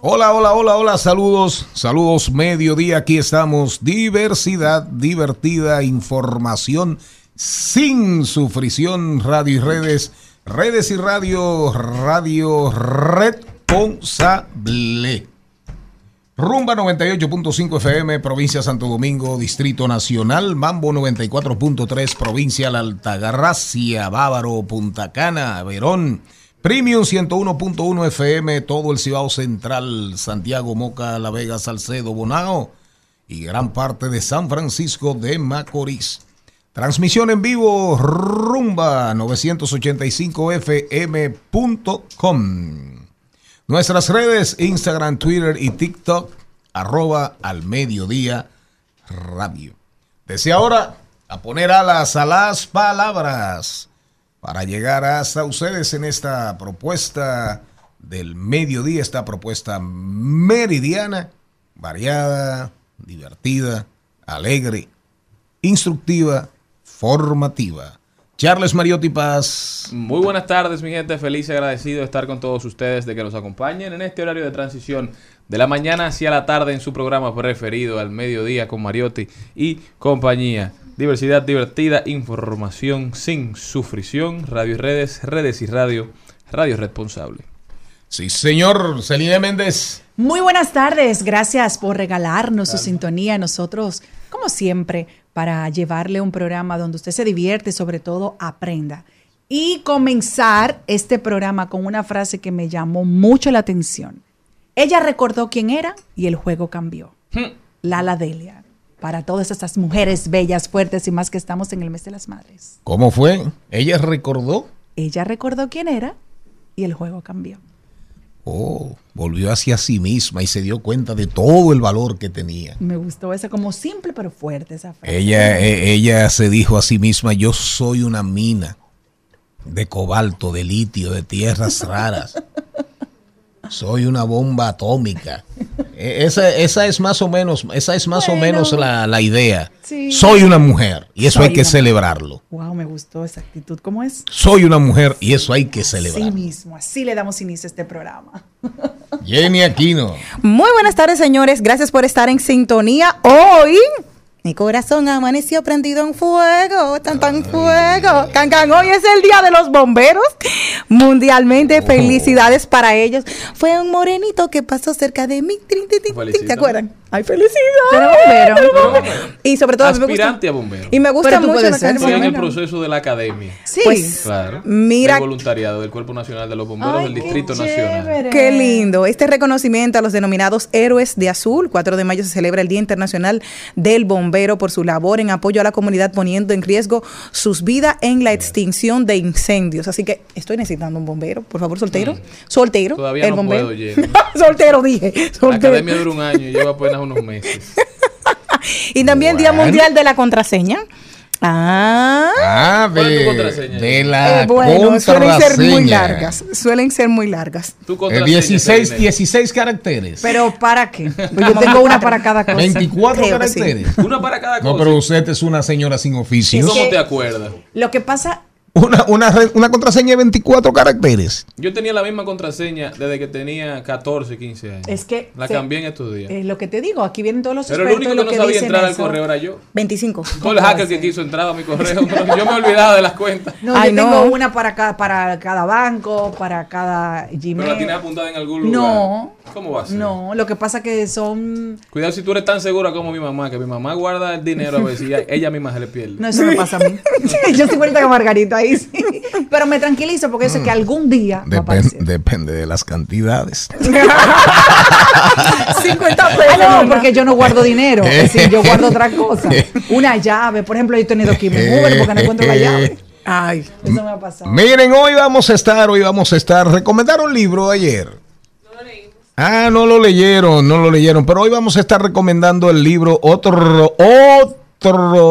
Hola, hola, hola, hola, saludos, saludos, mediodía, aquí estamos, diversidad, divertida, información sin sufrición, radio y redes, redes y radio, radio responsable. Rumba 98.5 FM, provincia Santo Domingo, Distrito Nacional, Mambo 94.3, provincia La Altagracia, Bávaro, Punta Cana, Verón. Premium 101.1 FM, todo el Cibao Central, Santiago, Moca, La Vega, Salcedo, Bonao y gran parte de San Francisco de Macorís. Transmisión en vivo, rumba 985fm.com. Nuestras redes, Instagram, Twitter y TikTok, arroba al mediodía radio. Desde ahora, a poner alas a las palabras para llegar hasta ustedes en esta propuesta del mediodía, esta propuesta meridiana, variada, divertida, alegre, instructiva, formativa. Charles Mariotti Paz. Muy buenas tardes, mi gente. Feliz y agradecido de estar con todos ustedes, de que nos acompañen en este horario de transición de la mañana hacia la tarde en su programa preferido, al mediodía con Mariotti y compañía. Diversidad divertida, información sin sufrición, radio y redes, redes y radio, radio responsable. Sí, señor Celine Méndez. Muy buenas tardes, gracias por regalarnos su sintonía a nosotros, como siempre, para llevarle un programa donde usted se divierte, sobre todo aprenda. Y comenzar este programa con una frase que me llamó mucho la atención. Ella recordó quién era y el juego cambió. Lala Delia para todas estas mujeres bellas, fuertes y más que estamos en el mes de las madres. ¿Cómo fue? ¿Ella recordó? Ella recordó quién era y el juego cambió. Oh, volvió hacia sí misma y se dio cuenta de todo el valor que tenía. Me gustó esa como simple pero fuerte esa frase. Ella, e, ella se dijo a sí misma, yo soy una mina de cobalto, de litio, de tierras raras. soy una bomba atómica. E, esa, esa es más o menos, esa es más bueno, o menos la, la idea. Sí. Soy una mujer y eso Soy hay que celebrarlo. Wow, me gustó esa actitud. ¿Cómo es? Soy una mujer y eso hay que celebrarlo. Así mismo, así le damos inicio a este programa. Jenny Aquino. Muy buenas tardes, señores. Gracias por estar en sintonía hoy. Mi corazón amaneció prendido en fuego, tan tan fuego. Can, can, hoy es el día de los bomberos. Mundialmente, felicidades para ellos. Fue un morenito que pasó cerca de mí. ¿Te acuerdan? ¡Ay, felicidad! Eres bombero. Y sobre todo, a mí me gusta- Aspirante a bombero. Y me gusta Pero tú mucho puedes la ser. Estoy en el bombero. proceso de la academia. Sí. Pues, Claro. Mira- De voluntariado del Cuerpo Nacional de los Bomberos Ay, del qué Distrito Nacional. Qué lindo. Este reconocimiento a los denominados héroes de azul. 4 de mayo se celebra el Día Internacional del Bombero por su labor en apoyo a la comunidad poniendo en riesgo sus vidas en la extinción de incendios. Así que estoy necesitando un bombero. Por favor, soltero. Soltero. Mm. Todavía el no bombero. puedo, soltero, dije. La Soltero. academia dura un año y lleva apenas unos meses. Y también Día. Mundial de la Contraseña. Ah. Ah, ¿Cuál es tu de, contraseña? de la Eh, bueno, suelen ser muy contraseña. largas. Suelen ser muy largas. Tu Eh, contraseña, 16, Celine. 16 caracteres. Pero ¿para qué? Pues yo tengo una para cada cosa. 24 Creo que sí. caracteres. Una para cada cosa. No, pero usted es una señora sin ¿Y oficios. cómo te acuerdas? Lo que pasa, Una, una, re- una contraseña de 24 caracteres. Yo tenía la misma contraseña desde que tenía 14, 15 años. es que... La se- cambié en estos días. Es lo que te digo, aquí vienen todos los pero el único y que lo no sabía entrar al correo era yo. 25. Todo el hacker que quiso entrar a mi correo. yo me olvidaba de las cuentas. No, Ay, yo no. tengo una para cada, para cada banco, para cada Gmail. Pero la tienes apuntada en algún lugar. No. ¿Cómo va a ser? No, lo que pasa que son... Cuidado si tú eres tan segura como mi mamá, que mi mamá guarda el dinero a ver si ella, ella misma se le pierde. No, eso me pasa a mí. yo soy igualita que Margarita ahí sí. Pero me tranquilizo porque yo sé que algún día va a depende de las cantidades. 50 Ah, pesos. no, porque yo no guardo dinero. Es decir, yo guardo otra cosa. Una llave. Por ejemplo, yo he tenido que irme en Uber porque no encuentro la llave. Ay. Eso me ha pasado. Miren, hoy vamos a estar, hoy vamos a estar. Recomendaron un libro ayer. Ah, no lo leyeron, no lo leyeron. Pero hoy vamos a estar recomendando el libro otro otro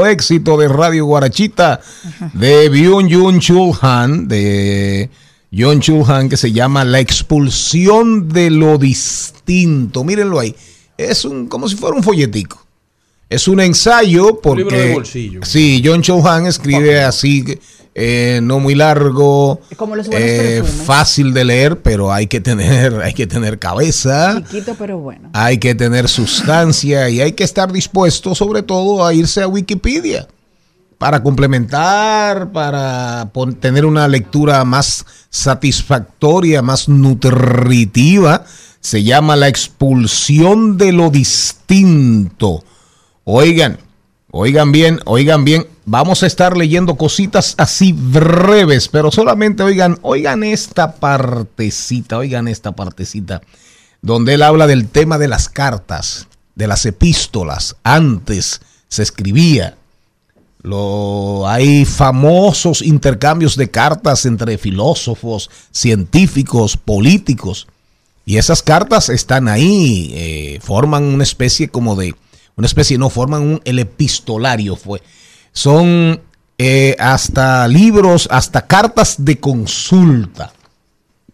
éxito de Radio Guarachita de Byung Jun Chul Han de John Chul Han que se llama La expulsión de lo distinto. Mírenlo ahí. Es un como si fuera un folletico. Es un ensayo porque libro de bolsillo. Sí, John Chauhan escribe así, eh, no muy largo, Como los buenos eh, fácil de leer, pero hay que tener, hay que tener cabeza, Chiquito, pero bueno. hay que tener sustancia y hay que estar dispuesto, sobre todo, a irse a Wikipedia para complementar, para tener una lectura más satisfactoria, más nutritiva. Se llama La expulsión de lo distinto. Oigan, oigan bien, oigan bien. Vamos a estar leyendo cositas así breves, pero solamente oigan, oigan esta partecita, oigan esta partecita, donde él habla del tema de las cartas, de las epístolas. Antes se escribía, lo, hay famosos intercambios de cartas entre filósofos, científicos, políticos. Y esas cartas están ahí, eh, forman una especie como de, una especie, no, forman un, el epistolario fue. Son eh, hasta libros, hasta cartas de consulta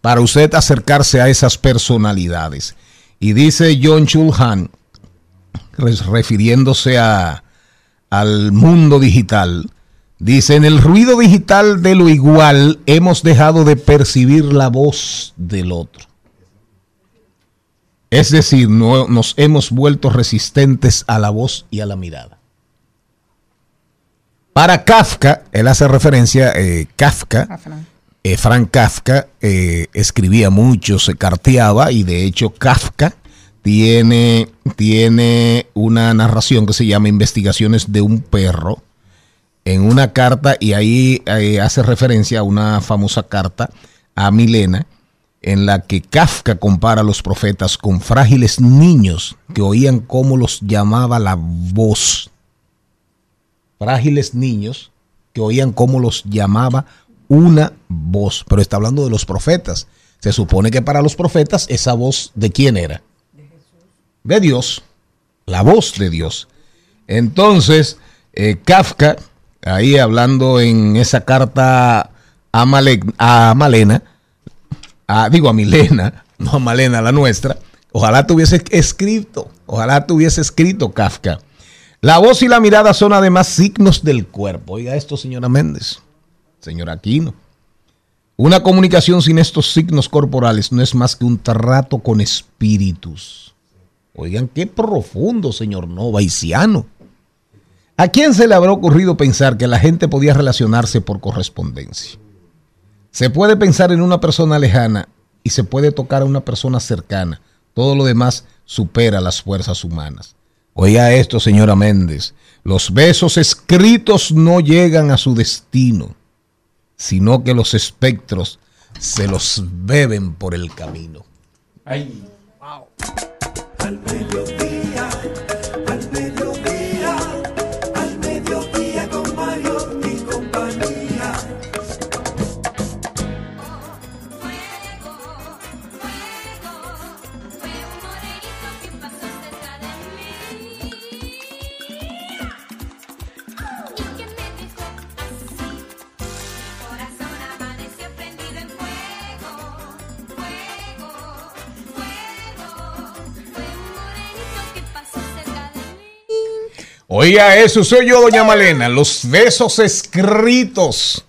para usted acercarse a esas personalidades. Y dice John Chulhan, refiriéndose a, al mundo digital, dice, en el ruido digital de lo igual hemos dejado de percibir la voz del otro. Es decir, no, nos hemos vuelto resistentes a la voz y a la mirada. Para Kafka, él hace referencia, eh, Kafka, eh, Frank Kafka eh, escribía mucho, se carteaba y de hecho Kafka tiene, tiene una narración que se llama Investigaciones de un perro en una carta y ahí eh, hace referencia a una famosa carta a Milena en la que Kafka compara a los profetas con frágiles niños que oían cómo los llamaba la voz. Frágiles niños que oían cómo los llamaba una voz. Pero está hablando de los profetas. Se supone que para los profetas esa voz de quién era? De Dios. La voz de Dios. Entonces, eh, Kafka, ahí hablando en esa carta a, a Malena, a- digo a Milena, no a Malena, la nuestra, ojalá tuviese escrito, ojalá tuviese escrito Kafka. La voz y la mirada son además signos del cuerpo. Oiga esto, señora Méndez, señor Aquino. Una comunicación sin estos signos corporales no es más que un trato con espíritus. Oigan, qué profundo, señor Novaiciano. ¿A quién se le habrá ocurrido pensar que la gente podía relacionarse por correspondencia? Se puede pensar en una persona lejana y se puede tocar a una persona cercana. Todo lo demás supera las fuerzas humanas. Oiga esto, señora Méndez. Los besos escritos no llegan a su destino, sino que los espectros se los beben por el camino. Ay. Al Oiga eso, soy yo, doña Malena. Los besos escritos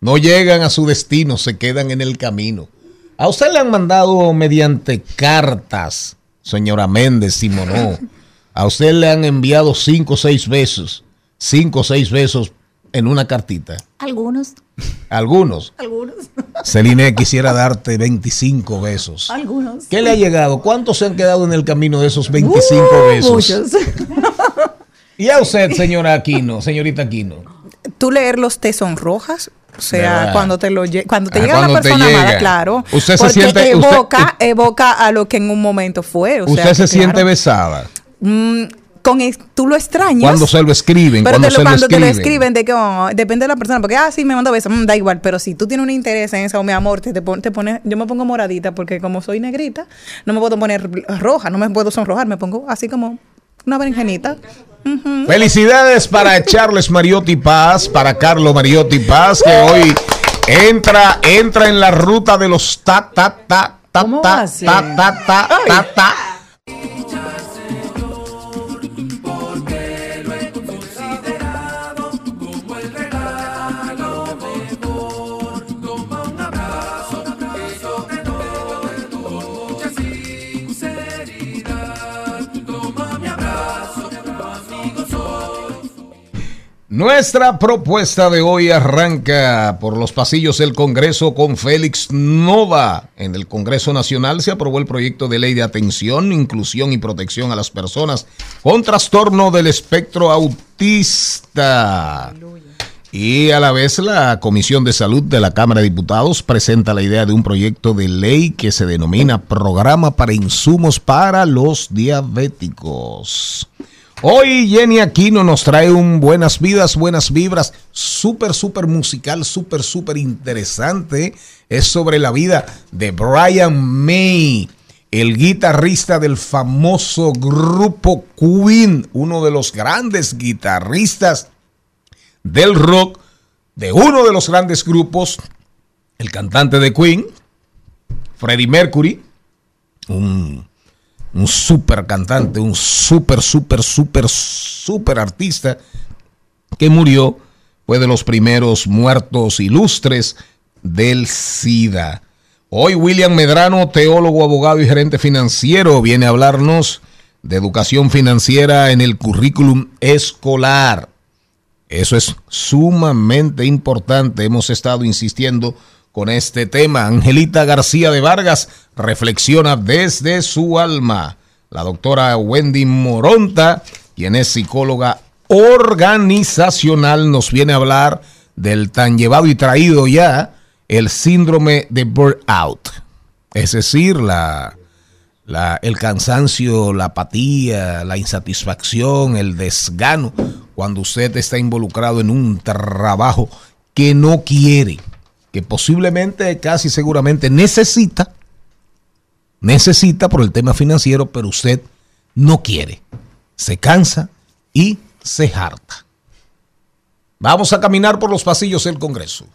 no llegan a su destino, se quedan en el camino. A usted le han mandado mediante cartas, señora Méndez Simonó. A usted le han enviado cinco o seis besos, cinco o seis besos en una cartita. Algunos, Algunos. algunos, Celine quisiera darte 25 besos. algunos. ¿Qué le ha llegado? ¿Cuántos se han quedado en el camino de esos 25 Uh, besos? Muchos. Y a usted, señora Aquino, señorita Aquino. Tú leer los te sonrojas. O sea, cuando te lo cuando te Ah, llega la cuando persona amada, claro. Usted se siente- usted- evoca, evoca a lo que en un momento fue. o sea, usted se que, siente claro, besada mm, con tú lo extrañas. cuando se lo escriben, Pero cuando te lo, se lo cuando te lo escriben. escriben, de que oh, depende de la persona, porque ah, sí, me mandó besos, mm, da igual, pero si tú tienes un interés en eso, mi amor, te, te, pon- te pones, yo me pongo moradita, porque como soy negrita, no me puedo poner roja, no me puedo sonrojar, me pongo así como una berenjenita. Felicidades para Charles Mariotti Paz, para Carlo Mariotti Paz, que hoy entra, entra en la ruta de los ta ta ta ta ¿Cómo va ta a ser? ta ta ta ta ta. Nuestra propuesta de hoy arranca por los pasillos del Congreso con Félix Nova. En el Congreso Nacional se aprobó el proyecto de ley de atención, inclusión y protección a las personas con trastorno del espectro autista. Y a la vez la Comisión de Salud de la Cámara de Diputados presenta la idea de un proyecto de ley que se denomina Programa para Insumos para los Diabéticos. Hoy Jenny Aquino nos trae un Buenas Vidas, Buenas Vibras, súper, súper musical, súper, súper interesante. Es sobre la vida de Brian May, el guitarrista del famoso grupo Queen, uno de los grandes guitarristas del rock, de uno de los grandes grupos, el cantante de Queen, Freddie Mercury, un un super cantante, un super, super, super, super artista que murió, fue de los primeros muertos ilustres del SIDA. Hoy William Medrano, teólogo, abogado y gerente financiero, viene a hablarnos de educación financiera en el currículum escolar. Eso es sumamente importante. Hemos estado insistiendo con este tema. Angelita García de Vargas reflexiona desde su alma. La doctora Wendy Moronta, quien es psicóloga organizacional, nos viene a hablar del tan llevado y traído ya el síndrome de burnout. Es decir, la, el cansancio, la apatía, la insatisfacción, el desgano, cuando usted está involucrado en un trabajo que no quiere, que posiblemente, casi seguramente necesita, necesita por el tema financiero, pero usted no quiere, se cansa y se harta. Vamos a caminar por los pasillos del Congreso.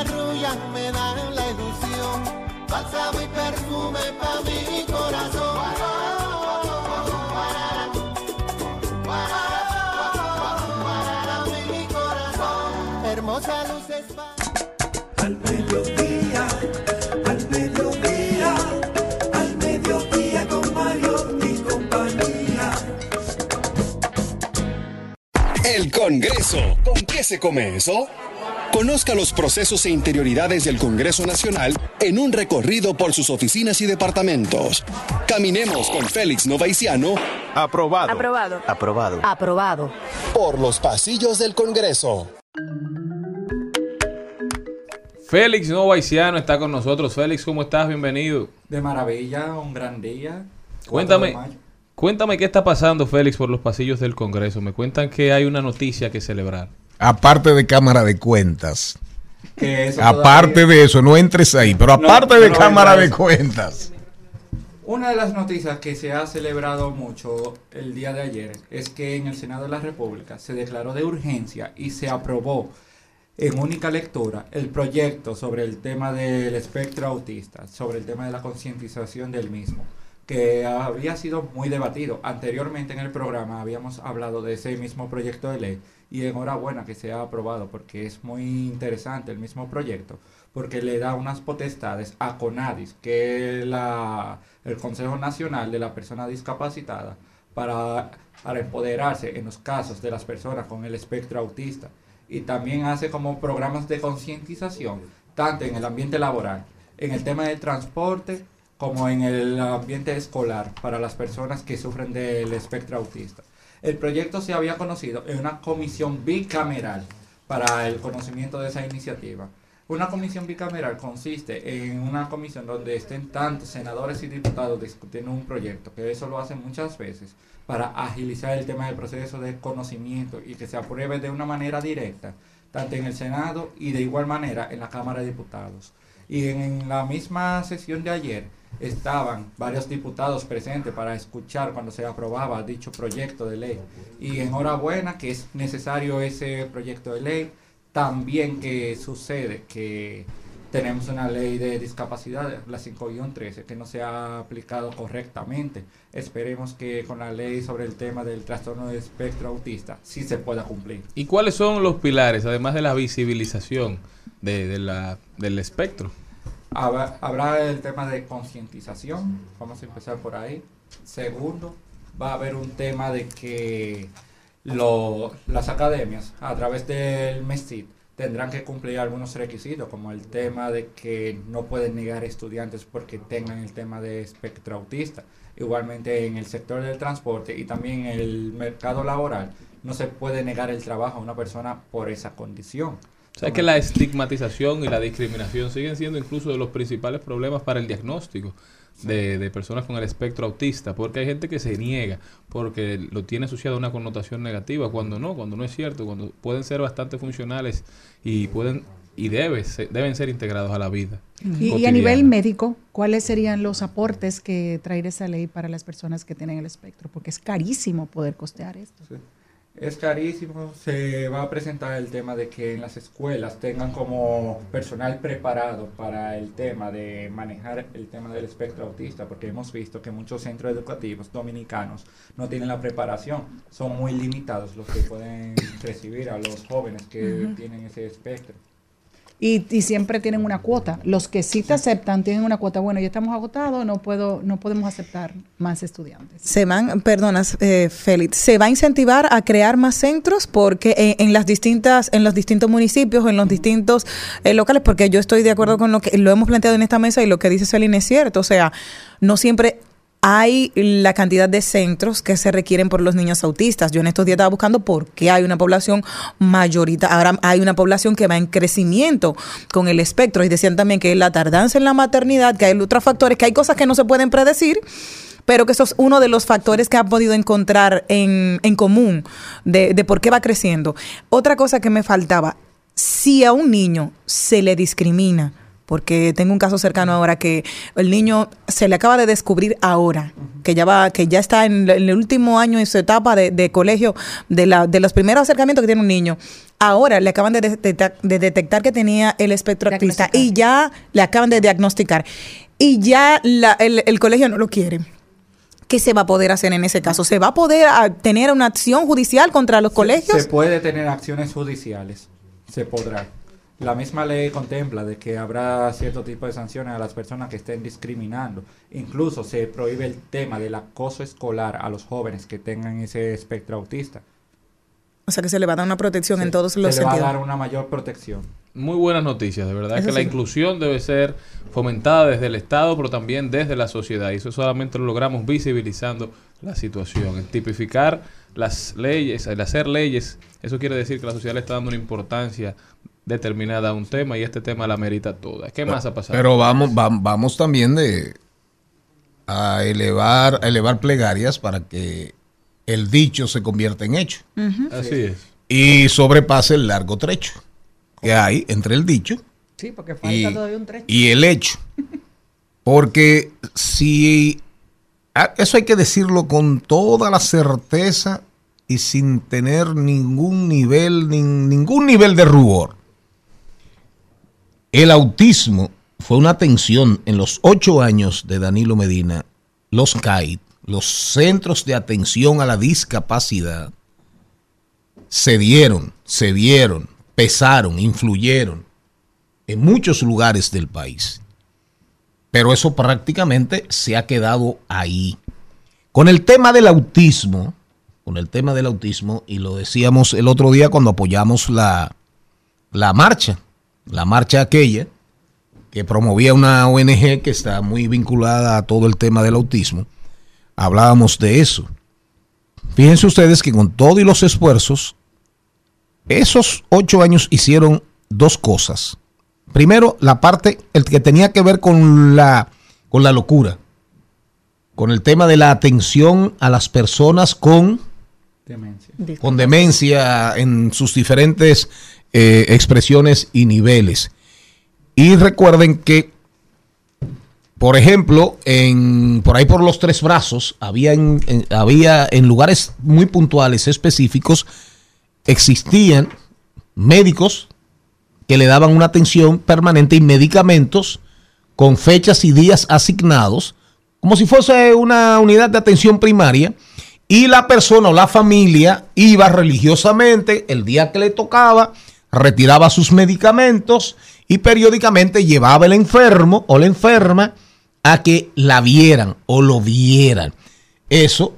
arrullan me dan la ilusión, bálsamo y perfume pa' mi corazón. mi corazón, hermosa luz es Al mediodía, al mediodía, al mediodía con Mario y compañía. El Congreso, ¿con qué se comenzó? Conozca los procesos e interioridades del Congreso Nacional en un recorrido por sus oficinas y departamentos. Caminemos con Félix Novaiciano. Aprobado. Aprobado. Aprobado. Aprobado. Por los pasillos del Congreso. Félix Novaiciano está con nosotros. Félix, ¿cómo estás? Bienvenido. De maravilla, un gran día. Cuéntame, 4 de mayo. cuéntame qué está pasando, Félix, por los pasillos del Congreso. Me cuentan que hay una noticia que celebrar. Aparte de Cámara de Cuentas. Que eso Aparte de eso, no entres ahí, pero aparte no de Cámara de. Cuentas. Una de las noticias que se ha celebrado mucho el día de ayer es que en el Senado de la República se declaró de urgencia y se aprobó en única lectura el proyecto sobre el tema del espectro autista, sobre el tema de la concientización del mismo, que había sido muy debatido. Anteriormente en el programa habíamos hablado de ese mismo proyecto de ley y enhorabuena que se ha aprobado porque es muy interesante el mismo proyecto porque le da unas potestades a CONADIS, que es la, el Consejo Nacional de la Persona Discapacitada, para, para empoderarse en los casos de las personas con el espectro autista. Y también hace como programas de concientización, tanto en el ambiente laboral, en el tema del transporte, como en el ambiente escolar, para las personas que sufren del espectro autista. El proyecto se había conocido en una comisión bicameral para el conocimiento de esa iniciativa. Una comisión bicameral consiste en una comisión donde estén tantos senadores y diputados discutiendo un proyecto, que eso lo hacen muchas veces, para agilizar el tema del proceso de conocimiento y que se apruebe de una manera directa, tanto en el Senado y de igual manera en la Cámara de Diputados. Y en la misma sesión de ayer estaban varios diputados presentes para escuchar cuando se aprobaba dicho proyecto de ley. Y enhorabuena que es necesario ese proyecto de ley. También que sucede que tenemos una ley de discapacidad, la 5-13, que no se ha aplicado correctamente. Esperemos que con la ley sobre el tema del trastorno de espectro autista sí se pueda cumplir. ¿Y cuáles son los pilares, además de la visibilización de, de la, del espectro? Habrá, el tema de concientización, vamos a empezar por ahí. Segundo, va a haber un tema de que lo- las academias, a través del MESID, tendrán que cumplir algunos requisitos, como el tema de que no pueden negar estudiantes porque tengan el tema de espectro autista. Igualmente en el sector del transporte y también en el mercado laboral, no se puede negar el trabajo a una persona por esa condición. O sea que la estigmatización y la discriminación siguen siendo incluso de los principales problemas para el diagnóstico de, de personas con el espectro autista, porque hay gente que se niega porque lo tiene asociado a una connotación negativa, cuando no, cuando no es cierto, cuando pueden ser bastante funcionales y pueden y debe ser- deben ser integrados a la vida. Y, y a nivel médico, ¿cuáles serían los aportes que traería esa ley para las personas que tienen el espectro? Porque es carísimo poder costear esto. Es carísimo, se va a presentar el tema de que en las escuelas tengan como personal preparado para el tema de manejar el tema del espectro autista, porque hemos visto que muchos centros educativos dominicanos no tienen la preparación, son muy limitados los que pueden recibir a los jóvenes que tienen ese espectro. Y, y siempre tienen una cuota. Los que sí te aceptan tienen una cuota. Bueno, ya estamos agotados, no puedo, no podemos aceptar más estudiantes. Se van, perdonas, eh, Félix, se va a incentivar a crear más centros porque en, en las distintas, en los distintos municipios, en los distintos eh, locales, porque yo estoy de acuerdo con lo que lo hemos planteado en esta mesa y lo que dice Celine es cierto. O sea, no siempre hay la cantidad de centros que se requieren por los niños autistas. Yo en estos días estaba buscando por qué hay una población mayorita, ahora hay una población que va en crecimiento con el espectro y decían también que la tardanza en la maternidad, que hay otros factores, que hay cosas que no se pueden predecir pero que eso es uno de los factores que ha podido encontrar en, en común de, de por qué va creciendo. Otra cosa que me faltaba, si a un niño se le discrimina, porque tengo un caso cercano ahora que el niño se le acaba de descubrir ahora, que ya va, que ya está en, el último año en su etapa de, de colegio, de, la, de los primeros acercamientos que tiene un niño. Ahora le acaban de, detectar, de detectar que tenía el espectro autista y ya le acaban de diagnosticar. Y ya la- el, el colegio no lo quiere. ¿Qué se va a poder hacer en ese caso? ¿Se va a poder ah, tener una acción judicial contra los colegios? Se puede tener acciones judiciales, se podrá. La misma ley contempla de que habrá cierto tipo de sanciones a las personas que estén discriminando. Incluso se prohíbe el tema del acoso escolar a los jóvenes que tengan ese espectro autista. O sea que se le va a dar una protección en todos Se los le va a dar una mayor protección. Muy buenas noticias, de verdad Eso que la inclusión debe ser fomentada desde el Estado, pero también desde la sociedad. Y eso solamente lo logramos visibilizando la situación, el tipificar las leyes, el hacer leyes. Eso quiere decir que la sociedad le está dando una importancia determinada a un tema y este tema la merita toda. ¿Qué más ha pasado? Pero vamos, vam- vamos también de a elevar, a elevar plegarias para que el dicho se convierta en hecho Así es. y sobrepase el largo trecho que hay entre el dicho Sí, porque falta y, todavía un trecho. y el hecho. Porque si eso hay que decirlo con toda la certeza y sin tener ningún nivel, nin- ningún nivel de rubor. El autismo fue una atención en los ocho años de Danilo Medina, los CAID, los Centros de Atención a la Discapacidad, se dieron, se vieron, pesaron, influyeron en muchos lugares del país. Pero eso prácticamente se ha quedado ahí. Con el tema del autismo, con el tema del autismo, y lo decíamos el otro día cuando apoyamos la, la marcha, la marcha aquella que promovía una ONG que está muy vinculada a todo el tema del autismo, hablábamos de eso. Fíjense ustedes que con todo y los esfuerzos, esos ocho años hicieron dos cosas. Primero, la parte el que tenía que ver con la, con la locura, con el tema de la atención a las personas con, Demencia. con demencia en sus diferentes eh, expresiones y niveles. Y recuerden que, por ejemplo, en, por ahí por los tres brazos, había había en lugares muy puntuales, específicos, existían médicos que le daban una atención permanente y medicamentos con fechas y días asignados, como si fuese una unidad de atención primaria, y la persona o la familia iba religiosamente el día que le tocaba, retiraba sus medicamentos y periódicamente llevaba el enfermo o la enferma a que la vieran o lo vieran. Eso,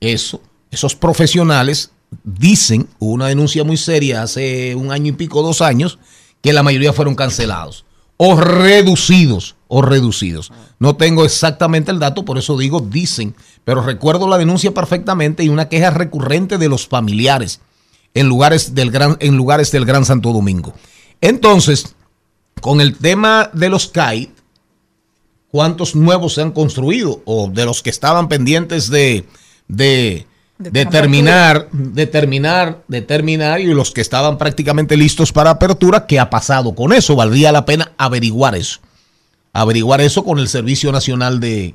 eso, esos profesionales dicen, hubo una denuncia muy seria hace un año y pico, dos años, que la mayoría fueron cancelados o reducidos o reducidos. No tengo exactamente el dato, por eso digo dicen, pero recuerdo la denuncia perfectamente y una queja recurrente de los familiares en lugares del Gran, en lugares del Gran Santo Domingo. Entonces, con el tema de los CAI, ¿cuántos nuevos se han construido? O de los que estaban pendientes de, de, De terminar, de terminar, de terminar, y los que estaban prácticamente listos para apertura, ¿qué ha pasado con eso? Valdría la pena averiguar eso. Averiguar eso con el Servicio Nacional de,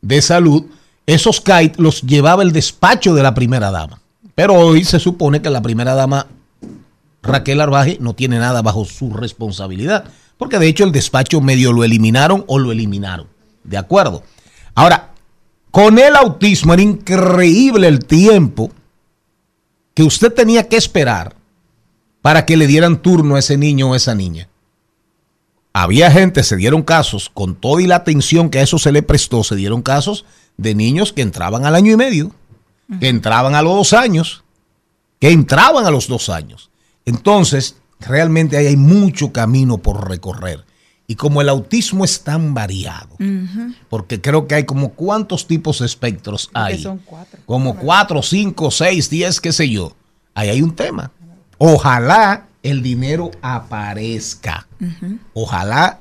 de Salud. Esos CAIT los llevaba el despacho de la primera dama. Pero hoy se supone que la primera dama Raquel Arbaje no tiene nada bajo su responsabilidad, porque de hecho el despacho medio lo eliminaron o lo eliminaron. ¿De acuerdo? Ahora, con el autismo era increíble el tiempo que usted tenía que esperar para que le dieran turno a ese niño o esa niña. Había gente, se dieron casos, con toda y la atención que a eso se le prestó, se dieron casos de niños que entraban al año y medio, que entraban a los dos años, que entraban a los dos años. Entonces, realmente ahí hay mucho camino por recorrer. Y como el autismo es tan variado, porque creo que hay como cuántos tipos de espectros que hay. son cuatro. Como cuatro, cinco, seis, diez, qué sé yo. Ahí hay un tema. Ojalá el dinero aparezca. Ojalá,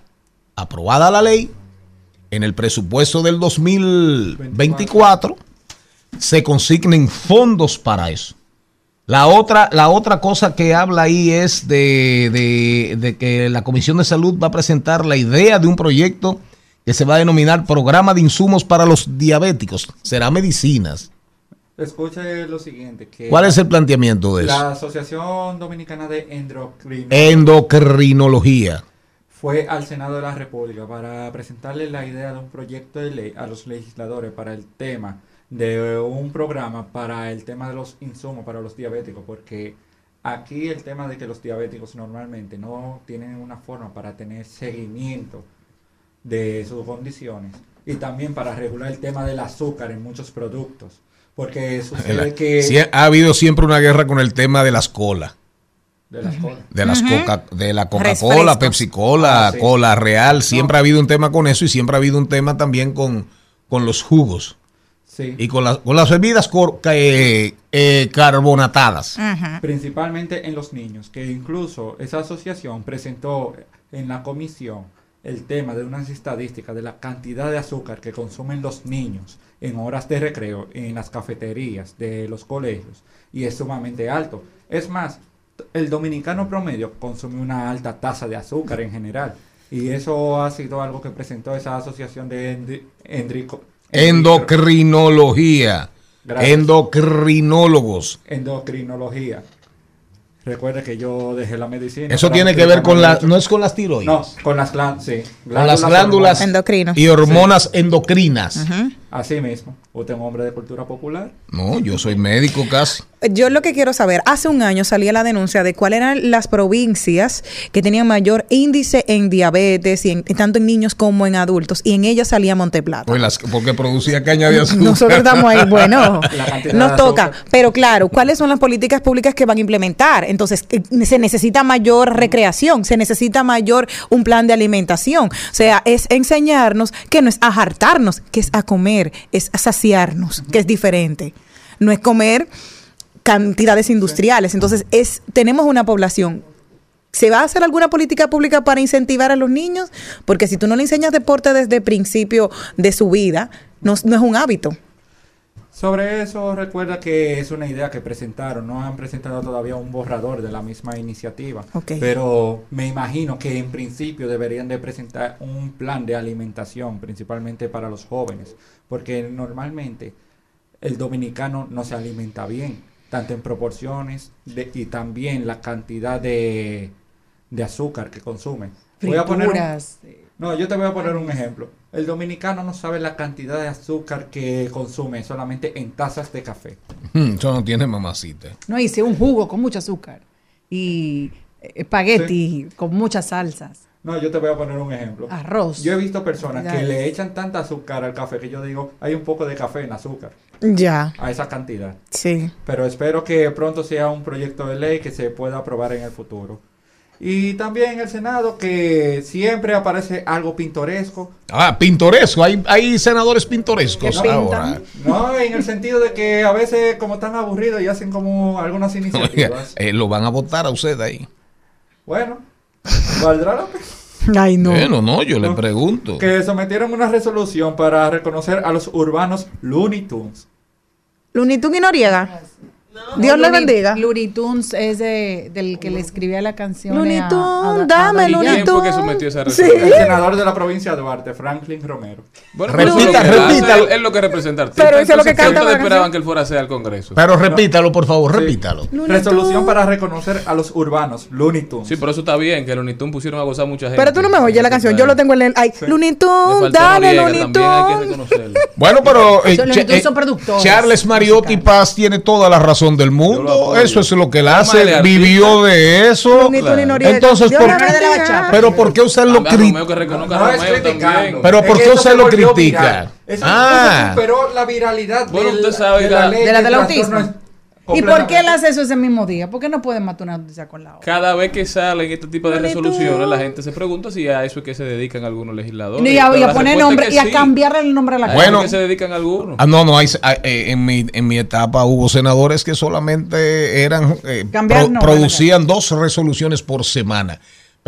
aprobada la ley, en el presupuesto del 2024 se consignen fondos para eso. La otra, la otra cosa que habla ahí es de, de- de que la Comisión de Salud va a presentar la idea de un proyecto que se va a denominar Programa de Insumos para los Diabéticos. Será medicinas. Escuche lo siguiente. Que ¿Cuál es el planteamiento de La eso? Asociación Dominicana de Endocrinología Endocrinología. fue al Senado de la República para presentarle la idea de un proyecto de ley a los legisladores para el tema de un programa para el tema de los insumos para los diabéticos, porque aquí el tema de que los diabéticos normalmente no tienen una forma para tener seguimiento de sus condiciones y también para regular el tema del azúcar en muchos productos, Porque sucede La- que... sí, ha habido siempre una guerra con el tema de las colas. de las cosas. De las coca, de la Coca-Cola, Refrescos. Pepsi Cola, Ah, sí. Cola Real, siempre ha habido un tema con eso y siempre ha habido un tema también con, con los jugos Sí. y con, las con las bebidas cor- eh, eh, carbonatadas. Principalmente en los niños, que incluso esa asociación presentó en la comisión el tema de unas estadísticas de la cantidad de azúcar que consumen los niños en horas de recreo en las cafeterías de los colegios y es sumamente alto. Es más, el dominicano promedio consume una alta tasa de azúcar en general y eso ha sido algo que presentó esa asociación de endri- endrico- Endocrinología. Gracias. Endocrinólogos. endocrinología. Recuerde que yo dejé la medicina. Eso tiene que ver con la, no es con las tiroides. No, con las glándulas, sí. con las glándulas Endocrinos. y hormonas endocrinas. Así mismo. Usted es un hombre de cultura popular. No, yo soy médico casi. Yo lo que quiero saber, hace un año salía la denuncia de cuáles eran las provincias que tenían mayor índice en diabetes, y en, tanto en niños como en adultos, y en ellas salía Monteplata. Pues las, porque producía caña de azúcar. Nosotros estamos ahí, bueno, nos toca. Pero claro, ¿cuáles son las políticas públicas que van a implementar? Entonces, eh, se necesita mayor recreación, se necesita mayor un plan de alimentación. O sea, es enseñarnos que no es a hartarnos, que es a comer, es saciarnos, que es diferente. No es comer cantidades industriales. Entonces, es tenemos una población ¿Se va a hacer alguna política pública para incentivar a los niños? Porque si tú no le enseñas deporte desde el principio de su vida, no, no es un hábito. Sobre eso, recuerda que es una idea que presentaron. No han presentado todavía un borrador de la misma iniciativa. Ok. Pero me imagino que en principio deberían de presentar un plan de alimentación, principalmente para los jóvenes. Porque normalmente el dominicano no se alimenta bien, tanto en proporciones de- y también la cantidad de, de azúcar que consume. Voy a poner un- Frituras. no, yo te voy a poner un ejemplo. El dominicano no sabe la cantidad de azúcar que consume solamente en tazas de café. Hmm, Eso no tiene mamacita. No hice un jugo con mucho azúcar y eh, espagueti con muchas salsas. No, yo te voy a poner un ejemplo. Arroz. Yo he visto personas que le echan tanta azúcar al café que yo digo, hay un poco de café en azúcar, Ya, a esa cantidad. sí. Pero espero que pronto sea un proyecto de ley que se pueda aprobar en el futuro. Y también en el Senado que siempre aparece algo pintoresco. Ah, pintoresco. Hay, hay senadores pintorescos ahora. No, en el sentido de que a veces como están aburridos y hacen como algunas Oiga, iniciativas. eh, lo van a votar a usted ahí. Bueno, ¿valdrá la pena? Ay, no. Bueno, no, yo le pregunto. Que sometieron una resolución para reconocer a los urbanos Looney Tunes. Lunitun y Noriega. Dios le Looney- bendiga. Looney Tunes es de- del que le escribía la canción. Looney a- Tunes, a- a dame Looney Yankee. ¿Quién fue que Tunes. sometió esa Sí. El senador de la provincia de Duarte, Franklin Romero. Bueno, Repita, eso es lo que repita. representa artista. Pero eso es lo que canta ¿cuánto la esperaban que él fuera a hacer al Congreso? Pero repítalo, por favor, Sí. repítalo. Looney Resolución Tunes. para reconocer a los urbanos Looney Tunes. Sí, pero eso está bien, que los Nitun pusieron a gozar mucha gente. Pero tú no me oyes la canción, yo lo tengo en el. Ay, Looney Le Tunes, Noriega, Looney también hay que Tunes. reconocerlo. Bueno, pero eh, eh, son productores Charles Mariotti. Paz tiene toda la razón del mundo. Eso es lo que él hace. Vivió de eso. Entonces, ¿por. Pero ¿por qué usted lo critica? Pero ¿por qué usted lo critica? Ah. superó la viralidad Bueno, del- usted sabe de la- del autismo. ¿Y por qué él hace eso ese mismo día? ¿Por qué no puede matar una noticia con la otra? Cada vez que salen este tipo de resoluciones, la gente se pregunta si a eso es que se dedican algunos legisladores. Y a, y a poner nombre y a sí. cambiarle el nombre a la Bueno. que se dedican algunos. Ah, no, no, hay, eh, en, mi, en mi etapa hubo senadores que solamente eran eh, Cambiar pro- producían dos resoluciones por semana.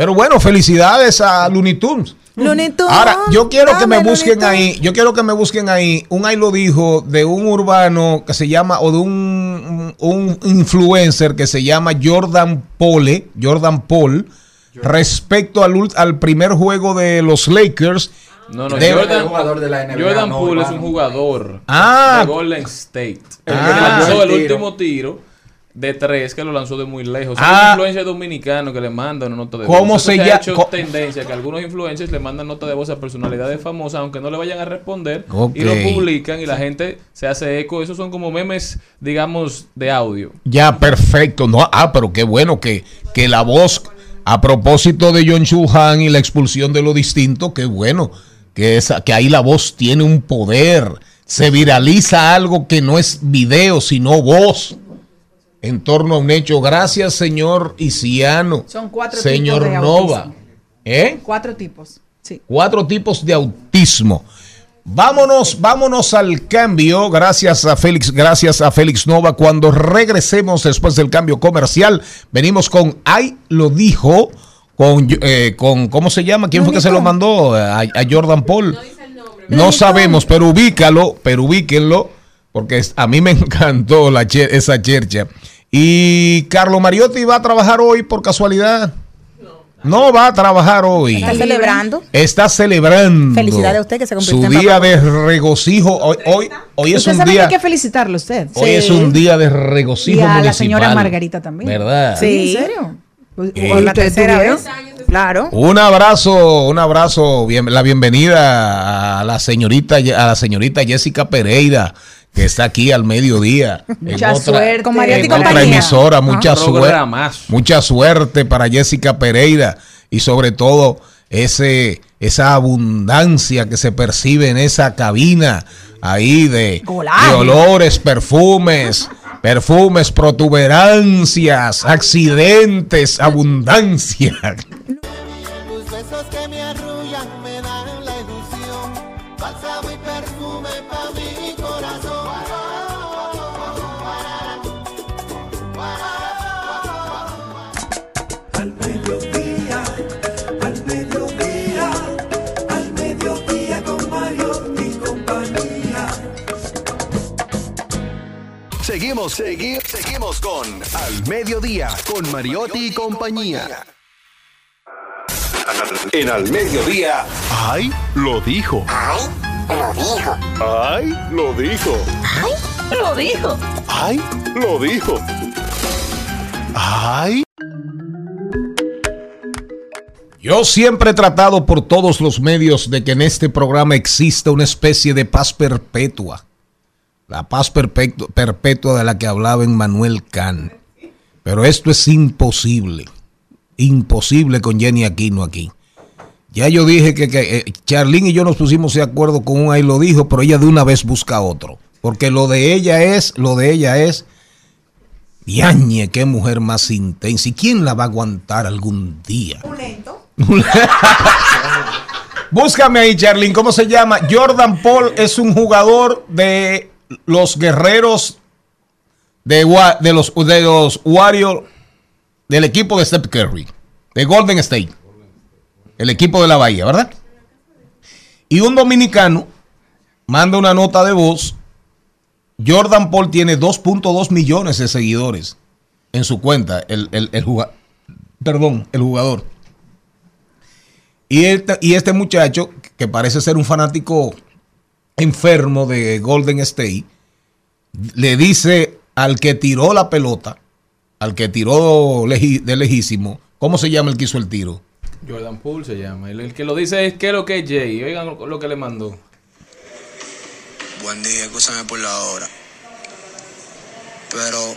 Pero bueno, felicidades a Looney Tunes. Looney Tunes, Ahora, yo quiero que me busquen Looney ahí, yo quiero que me busquen ahí, un ahí lo dijo de un urbano que se llama, o de un, un influencer que se llama Jordan Pole, Jordan Paul, respecto al, ult- al primer juego de los Lakers. No, no, De- Jordan, jugador de la NBA, Jordan no, Poole es un jugador Ah. de Golden State. Tiró lanzó el el último tiro de tres que lo lanzó de muy lejos. Ah. Es un influencer dominicano que le manda una nota de voz. ¿Cómo Eso se ha hecho tendencia que algunos influencers le mandan nota de voz a personalidades famosas, aunque no le vayan a responder, y lo publican y la gente se hace eco. Esos son como memes, digamos, de audio. Ya, perfecto. No, ah, pero qué bueno que, que la voz, a propósito de John Chuhan y la expulsión de lo distinto, qué bueno que, esa, que ahí la voz tiene un poder. se viraliza algo que no es video, sino voz en torno a un hecho. Gracias, señor Isiano. Son cuatro Señor tipos de Nova. autismo. ¿Eh? Cuatro tipos. Sí. Cuatro tipos de autismo. Vámonos, vámonos al cambio. Gracias a Félix, gracias a Félix Nova. Cuando regresemos después del cambio comercial, venimos con Ay lo dijo. Con, eh, con ¿cómo se llama? ¿Quién fue que se lo mandó? A, a Jordan Paul. No sabemos, pero ubícalo, pero ubíquenlo, porque es- a mí me encantó la esa chercha. Y Carlos Mariotti va a trabajar hoy por casualidad. No va a trabajar hoy. Está celebrando. Está celebrando. Felicidades a usted que se Su convirtió en día de regocijo. Hoy, hoy, hoy es Usted un sabe que día. hay que felicitarlo a usted. Hoy es un día de regocijo Y a la señora Margarita también. ¿Verdad? Sí. ¿En serio? Eh. Por la ¿ustedes tercera vez. Claro. Un abrazo, un abrazo, bien, la bienvenida a la señorita, a la señorita Jessica Pereira, que está aquí al mediodía. en Mucha suerte. Con y en otra emisora, mucha suerte. Mucha suerte para Jessica Pereira y sobre todo ese esa abundancia que se percibe en esa cabina ahí de, de olores, perfumes, perfumes, protuberancias, accidentes, abundancia. Seguimos, segui- seguimos con Al Mediodía, con Mariotti y compañía. En Al Mediodía. ¡Ay, lo dijo! ¡Ay, lo dijo! ¡Ay, lo dijo! Lo dijo. ¡Ay, lo dijo! ¡Ay! Yo siempre he tratado por todos los medios de que en este programa exista una especie de paz perpetua. La paz perpetu- perpetua de la que hablaba Manuel Kant. Pero esto es imposible. Imposible con Jenny Aquino aquí. Ya yo dije que, que eh, Charlene y yo nos pusimos de acuerdo con un ahí lo dijo, pero ella de una vez busca otro. Porque lo de ella es, lo de ella es, Diañe, qué mujer más intensa. ¿Y quién la va a aguantar algún día? Búscame ahí, Charlene, ¿cómo se llama? Jordan Paul es un jugador de los guerreros de, los de los del equipo de Steph Curry, de Golden State, el equipo de la Bahía, ¿verdad? Y un dominicano manda una nota de voz. Jordan Paul tiene 2.2 millones de seguidores en su cuenta, el, el, el perdón, el jugador. Y este, y este muchacho, que parece ser un fanático enfermo de Golden State, le dice al que tiró la pelota, al que tiró de lejísimo, ¿cómo se llama el que hizo el tiro? Jordan Poole se llama. El, el que lo dice es que lo que es Jay. Oigan lo, lo que le mandó. Buen día, escúchame por la hora. Pero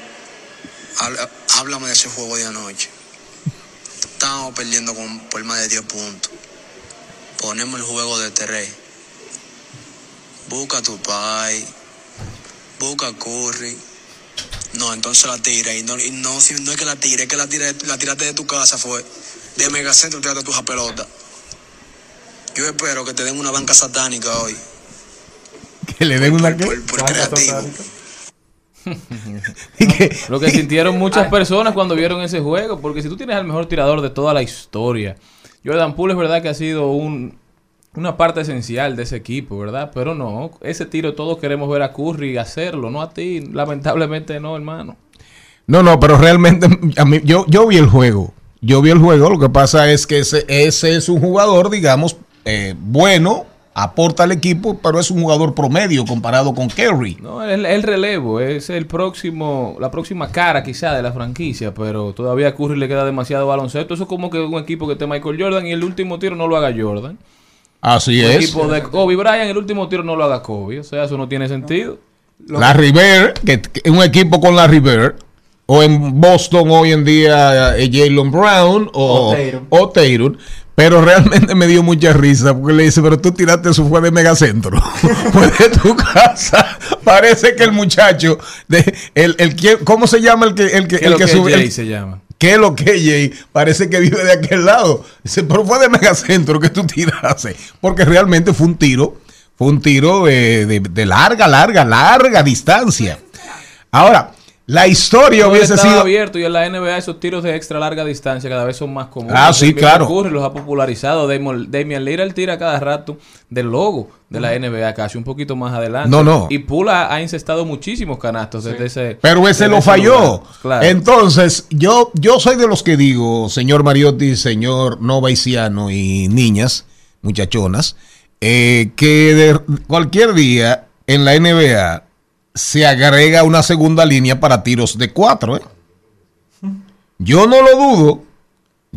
háblame de ese juego de anoche. Estábamos perdiendo con, por más de 10 puntos. Ponemos el juego de tres. Busca a tu pai. Busca a Curry. No, entonces la tira. Y no, y no, si no es que la tire, es que la, tire, la tiraste de tu casa, fue. De Megacentro tiraste tu pelota. Yo espero que te den una banca satánica hoy. Que le den una... Por, por creativo. Lo que sintieron muchas personas cuando vieron ese juego. Porque si tú tienes al mejor tirador de toda la historia, Jordan Poole es verdad que ha sido un, una parte esencial de ese equipo, ¿verdad? Pero no, ese tiro todos queremos ver a Curry hacerlo, no a ti. Lamentablemente no, hermano. No, no, pero realmente a mí, yo, yo vi el juego. Yo vi el juego. Lo que pasa es que ese, ese es un jugador, digamos, eh, bueno, aporta al equipo, pero es un jugador promedio comparado con Kerry. No, el, el relevo es el próximo, la próxima cara quizá de la franquicia, pero todavía a Curry le queda demasiado baloncesto. Eso es como que un equipo que esté Michael Jordan y el último tiro no lo haga Jordan. Así Un es. equipo de Kobe Bryant, el último tiro no lo haga Kobe. O sea, eso no tiene sentido. La River, que, que un equipo con la River, o en Boston hoy en día eh, Jalen Brown o, O Tatum, Pero realmente me dio mucha risa porque le dice, pero tú tiraste eso fue de Megacentro. fue de tu casa. Parece que el muchacho, de, el, el, ¿cómo se llama el que, el que, ¿Qué el que que sube? Jay el- se llama? ¿Qué es lo que Jay? Parece que vive de aquel lado. Pero fue de Megacentro que tú tiraste. Porque realmente fue un tiro, fue un tiro de larga, larga, larga distancia. Ahora, la historia hubiese sido... abierto y en la NBA esos tiros de extra larga distancia cada vez son más comunes. Ah, sí, claro. Curry los ha popularizado. Damon, Damian Lillard tira cada rato del logo de la NBA casi un poquito más adelante. No, no. Y Pula ha incestado muchísimos canastos desde ese. Pero ese desde lo falló. Claro. Entonces, yo, yo soy de los que digo, señor Mariotti, señor Novaiciano y niñas, muchachonas, eh, que de cualquier día en la NBA se agrega una segunda línea para tiros de cuatro. ¿eh? Yo no lo dudo.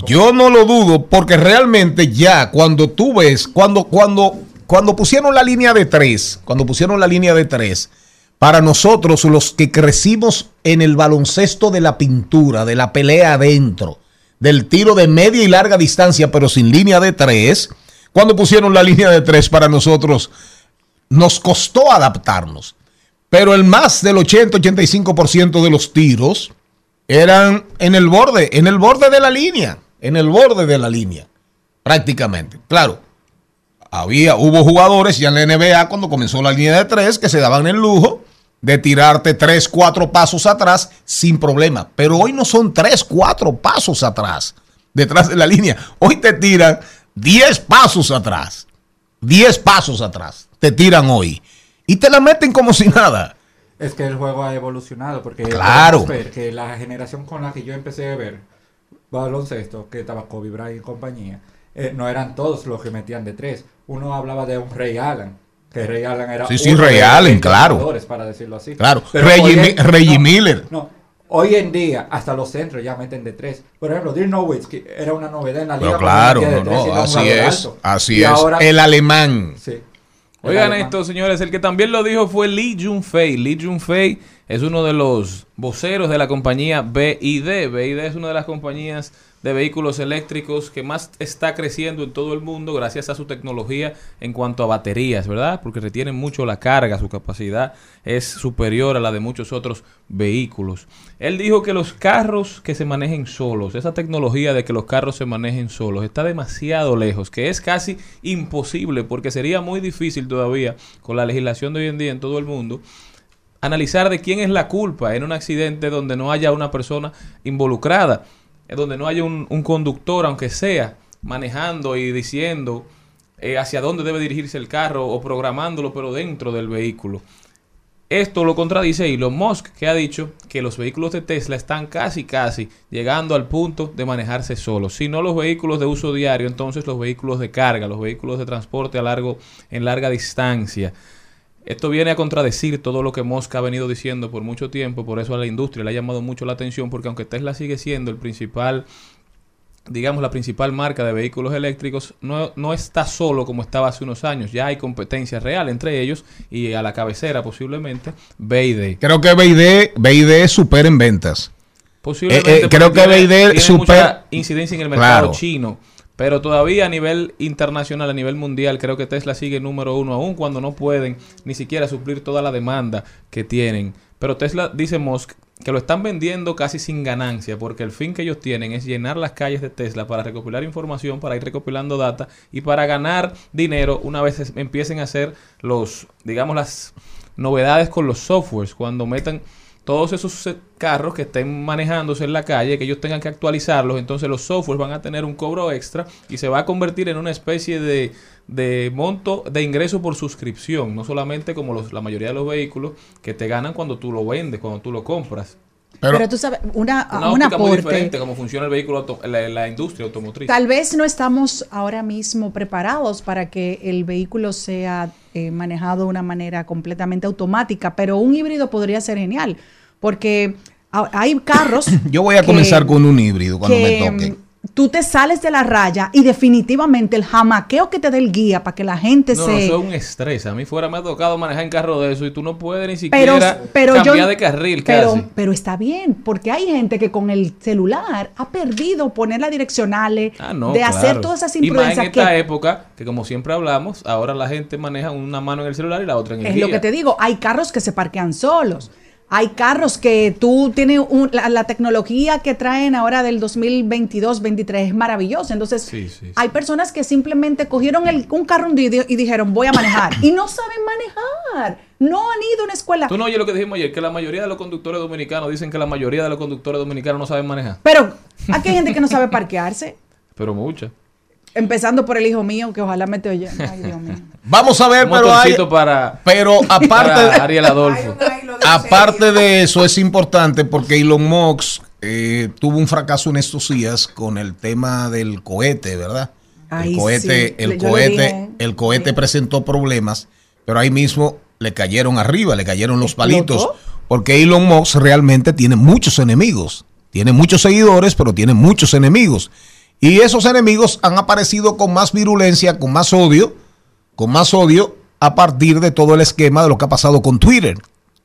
Yo no lo dudo porque realmente ya cuando tú ves, cuando, cuando, cuando pusieron la línea de tres, cuando pusieron la línea de tres, para nosotros los que crecimos en el baloncesto de la pintura, de la pelea adentro, del tiro de media y larga distancia, pero sin línea de tres, cuando pusieron la línea de tres para nosotros, nos costó adaptarnos. Pero el más del 80-85% de los tiros eran en el borde, en el borde de la línea, en el borde de la línea, prácticamente. Claro, había, hubo jugadores ya en la NBA cuando comenzó la línea de tres que se daban el lujo de tirarte tres, cuatro pasos atrás sin problema. Pero hoy no son tres, cuatro pasos atrás, detrás de la línea. Hoy te tiran 10 pasos atrás. 10 pasos atrás. Te tiran hoy. Y te la meten como si nada. Es que el juego ha evolucionado porque Claro. ver que la generación con la que yo empecé a ver baloncesto, que estaba Kobe Bryant y compañía, eh, no eran todos los que metían de tres. Uno hablaba de un Ray Allen, que Ray Allen era Sí, sí, uno Ray de Allen, 20 claro. jugadores, para decirlo así. Claro. Pero Reggie en- no, Miller. No, hoy en día hasta los centros ya meten de tres. Por ejemplo, Dirk Nowitzki era una novedad en la liga. Pero claro, no, no, así es. alto. Así Y es. ahora- El alemán. Sí. Oigan esto, señores, el que también lo dijo fue Lee Junfei. Lee Junfei es uno de los voceros de la compañía BID. BID es una de las compañías de vehículos eléctricos que más está creciendo en todo el mundo gracias a su tecnología en cuanto a baterías, ¿verdad? Porque retienen mucho la carga, su capacidad es superior a la de muchos otros vehículos. Él dijo que los carros que se manejen solos, esa tecnología de que los carros se manejen solos, está demasiado lejos, que es casi imposible porque sería muy difícil todavía con la legislación de hoy en día en todo el mundo analizar de quién es la culpa en un accidente donde no haya una persona involucrada, donde no haya un, conductor, aunque sea, manejando y diciendo eh, hacia dónde debe dirigirse el carro o programándolo, pero dentro del vehículo. Esto lo contradice Elon Musk, que ha dicho que los vehículos de Tesla están casi, casi llegando al punto de manejarse solos. Si no los vehículos de uso diario, entonces los vehículos de carga, los vehículos de transporte a largo, en larga distancia. Esto viene a contradecir todo lo que Musk ha venido diciendo por mucho tiempo, por eso a la industria le ha llamado mucho la atención, porque aunque Tesla sigue siendo el principal, digamos, la principal marca de vehículos eléctricos, no, no está solo como estaba hace unos años, ya hay competencia real entre ellos y a la cabecera posiblemente BYD. Creo que BID, BID supera en ventas. Posiblemente Eh, eh, creo que tiene- BYD tiene super- mucha incidencia en el mercado Claro. chino. Pero todavía a nivel internacional, a nivel mundial, creo que Tesla sigue número uno, aún cuando no pueden ni siquiera suplir toda la demanda que tienen. Pero Tesla, dice Musk, que lo están vendiendo casi sin ganancia, porque el fin que ellos tienen es llenar las calles de Tesla para recopilar información, para ir recopilando data y para ganar dinero una vez empiecen a hacer los, digamos, las novedades con los softwares, cuando metan todos esos carros que estén manejándose en la calle, que ellos tengan que actualizarlos, entonces los softwares van a tener un cobro extra y se va a convertir en una especie de, de monto de ingreso por suscripción, no solamente como los- la mayoría de los vehículos que te ganan cuando tú lo vendes, cuando tú lo compras. Pero, tú sabes, una, Una un óptica muy aporte. diferente cómo funciona el vehículo, auto- la, la industria automotriz. Tal vez no estamos ahora mismo preparados para que el vehículo sea eh, manejado de una manera completamente automática, pero un híbrido podría ser genial, porque hay carros. Yo voy a que- comenzar con un híbrido cuando me que, toque. mm, tú te sales de la raya y definitivamente el jamaqueo que te da el guía para que la gente No, se... eso es un estrés. A mí fuera me ha tocado manejar en carro de eso y tú no puedes ni pero, siquiera pero cambiar yo, de carril pero, casi. pero está bien, porque hay gente que con el celular ha perdido poner las direccionales, Ah, no, de hacer todas esas Y más en imprudencias esta que época, que como siempre hablamos, ahora la gente maneja una mano en el celular y la otra en el es guía. lo que te digo, hay carros que se parquean solos. Hay carros que tú tienes un- la, la tecnología que traen ahora del 2022, 23 es maravillosa. Entonces, Sí, sí, sí. hay personas que simplemente cogieron el- un carro un día y dijeron, voy a manejar. y no saben manejar. No han ido a una escuela. Tú no oyes lo que dijimos ayer, que la mayoría de los conductores dominicanos dicen que la mayoría de los conductores dominicanos no saben manejar. Pero aquí hay gente que no sabe parquearse. Pero muchas. Empezando por el hijo mío, que ojalá me te oye. Ay, Dios mío. Vamos a ver, Un pero hay, para, pero aparte, para Ariel Adolfo. aparte de eso es importante porque Elon Musk eh, tuvo un fracaso en estos días con el tema del cohete, ¿verdad? Ay, el cohete, sí. el cohete, el cohete presentó problemas, pero ahí mismo le cayeron arriba, le cayeron los palitos, porque Elon Musk realmente tiene muchos enemigos, tiene muchos seguidores, pero tiene muchos enemigos. Y esos enemigos han aparecido con más virulencia, con más odio, con más odio a partir de todo el esquema de lo que ha pasado con Twitter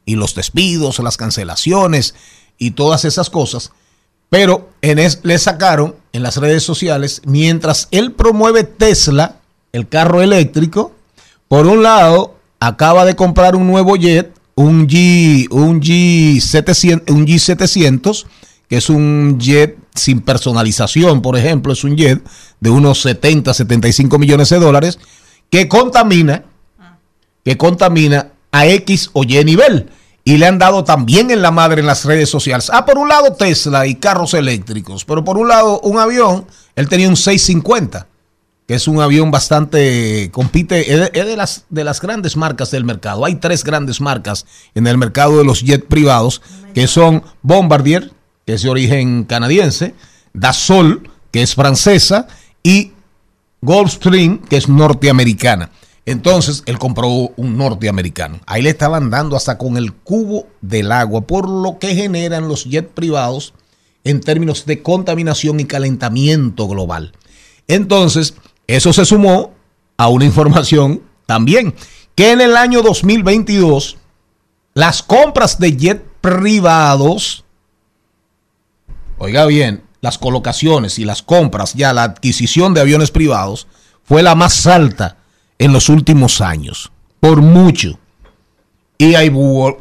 y los despidos, las cancelaciones y todas esas cosas. Pero en es- le sacaron en las redes sociales, mientras él promueve Tesla, el carro eléctrico, por un lado, acaba de comprar un nuevo jet, un G, un G700, un G700, que es un jet sin personalización, por ejemplo, es un jet de unos 70, 75 millones de dólares, que contamina, que contamina a X o Y nivel. Y le han dado también en la madre en las redes sociales. Ah, por un lado Tesla y carros eléctricos, pero por un lado un avión, él tenía un 650, que es un avión bastante, compite, es de, las, de las grandes marcas del mercado. Hay tres grandes marcas en el mercado de los jets privados, que son Bombardier, que es de origen canadiense, Dassault, que es francesa, y Gulfstream, que es norteamericana. Entonces, él compró un norteamericano. Ahí le estaban dando hasta con el cubo del agua, por lo que generan los jets privados en términos de contaminación y calentamiento global. Entonces, eso se sumó a una información también, que en el año 2022, las compras de jet privados, oiga bien, las colocaciones y las compras, ya la adquisición de aviones privados, fue la más alta en los últimos años, por mucho. Y ahí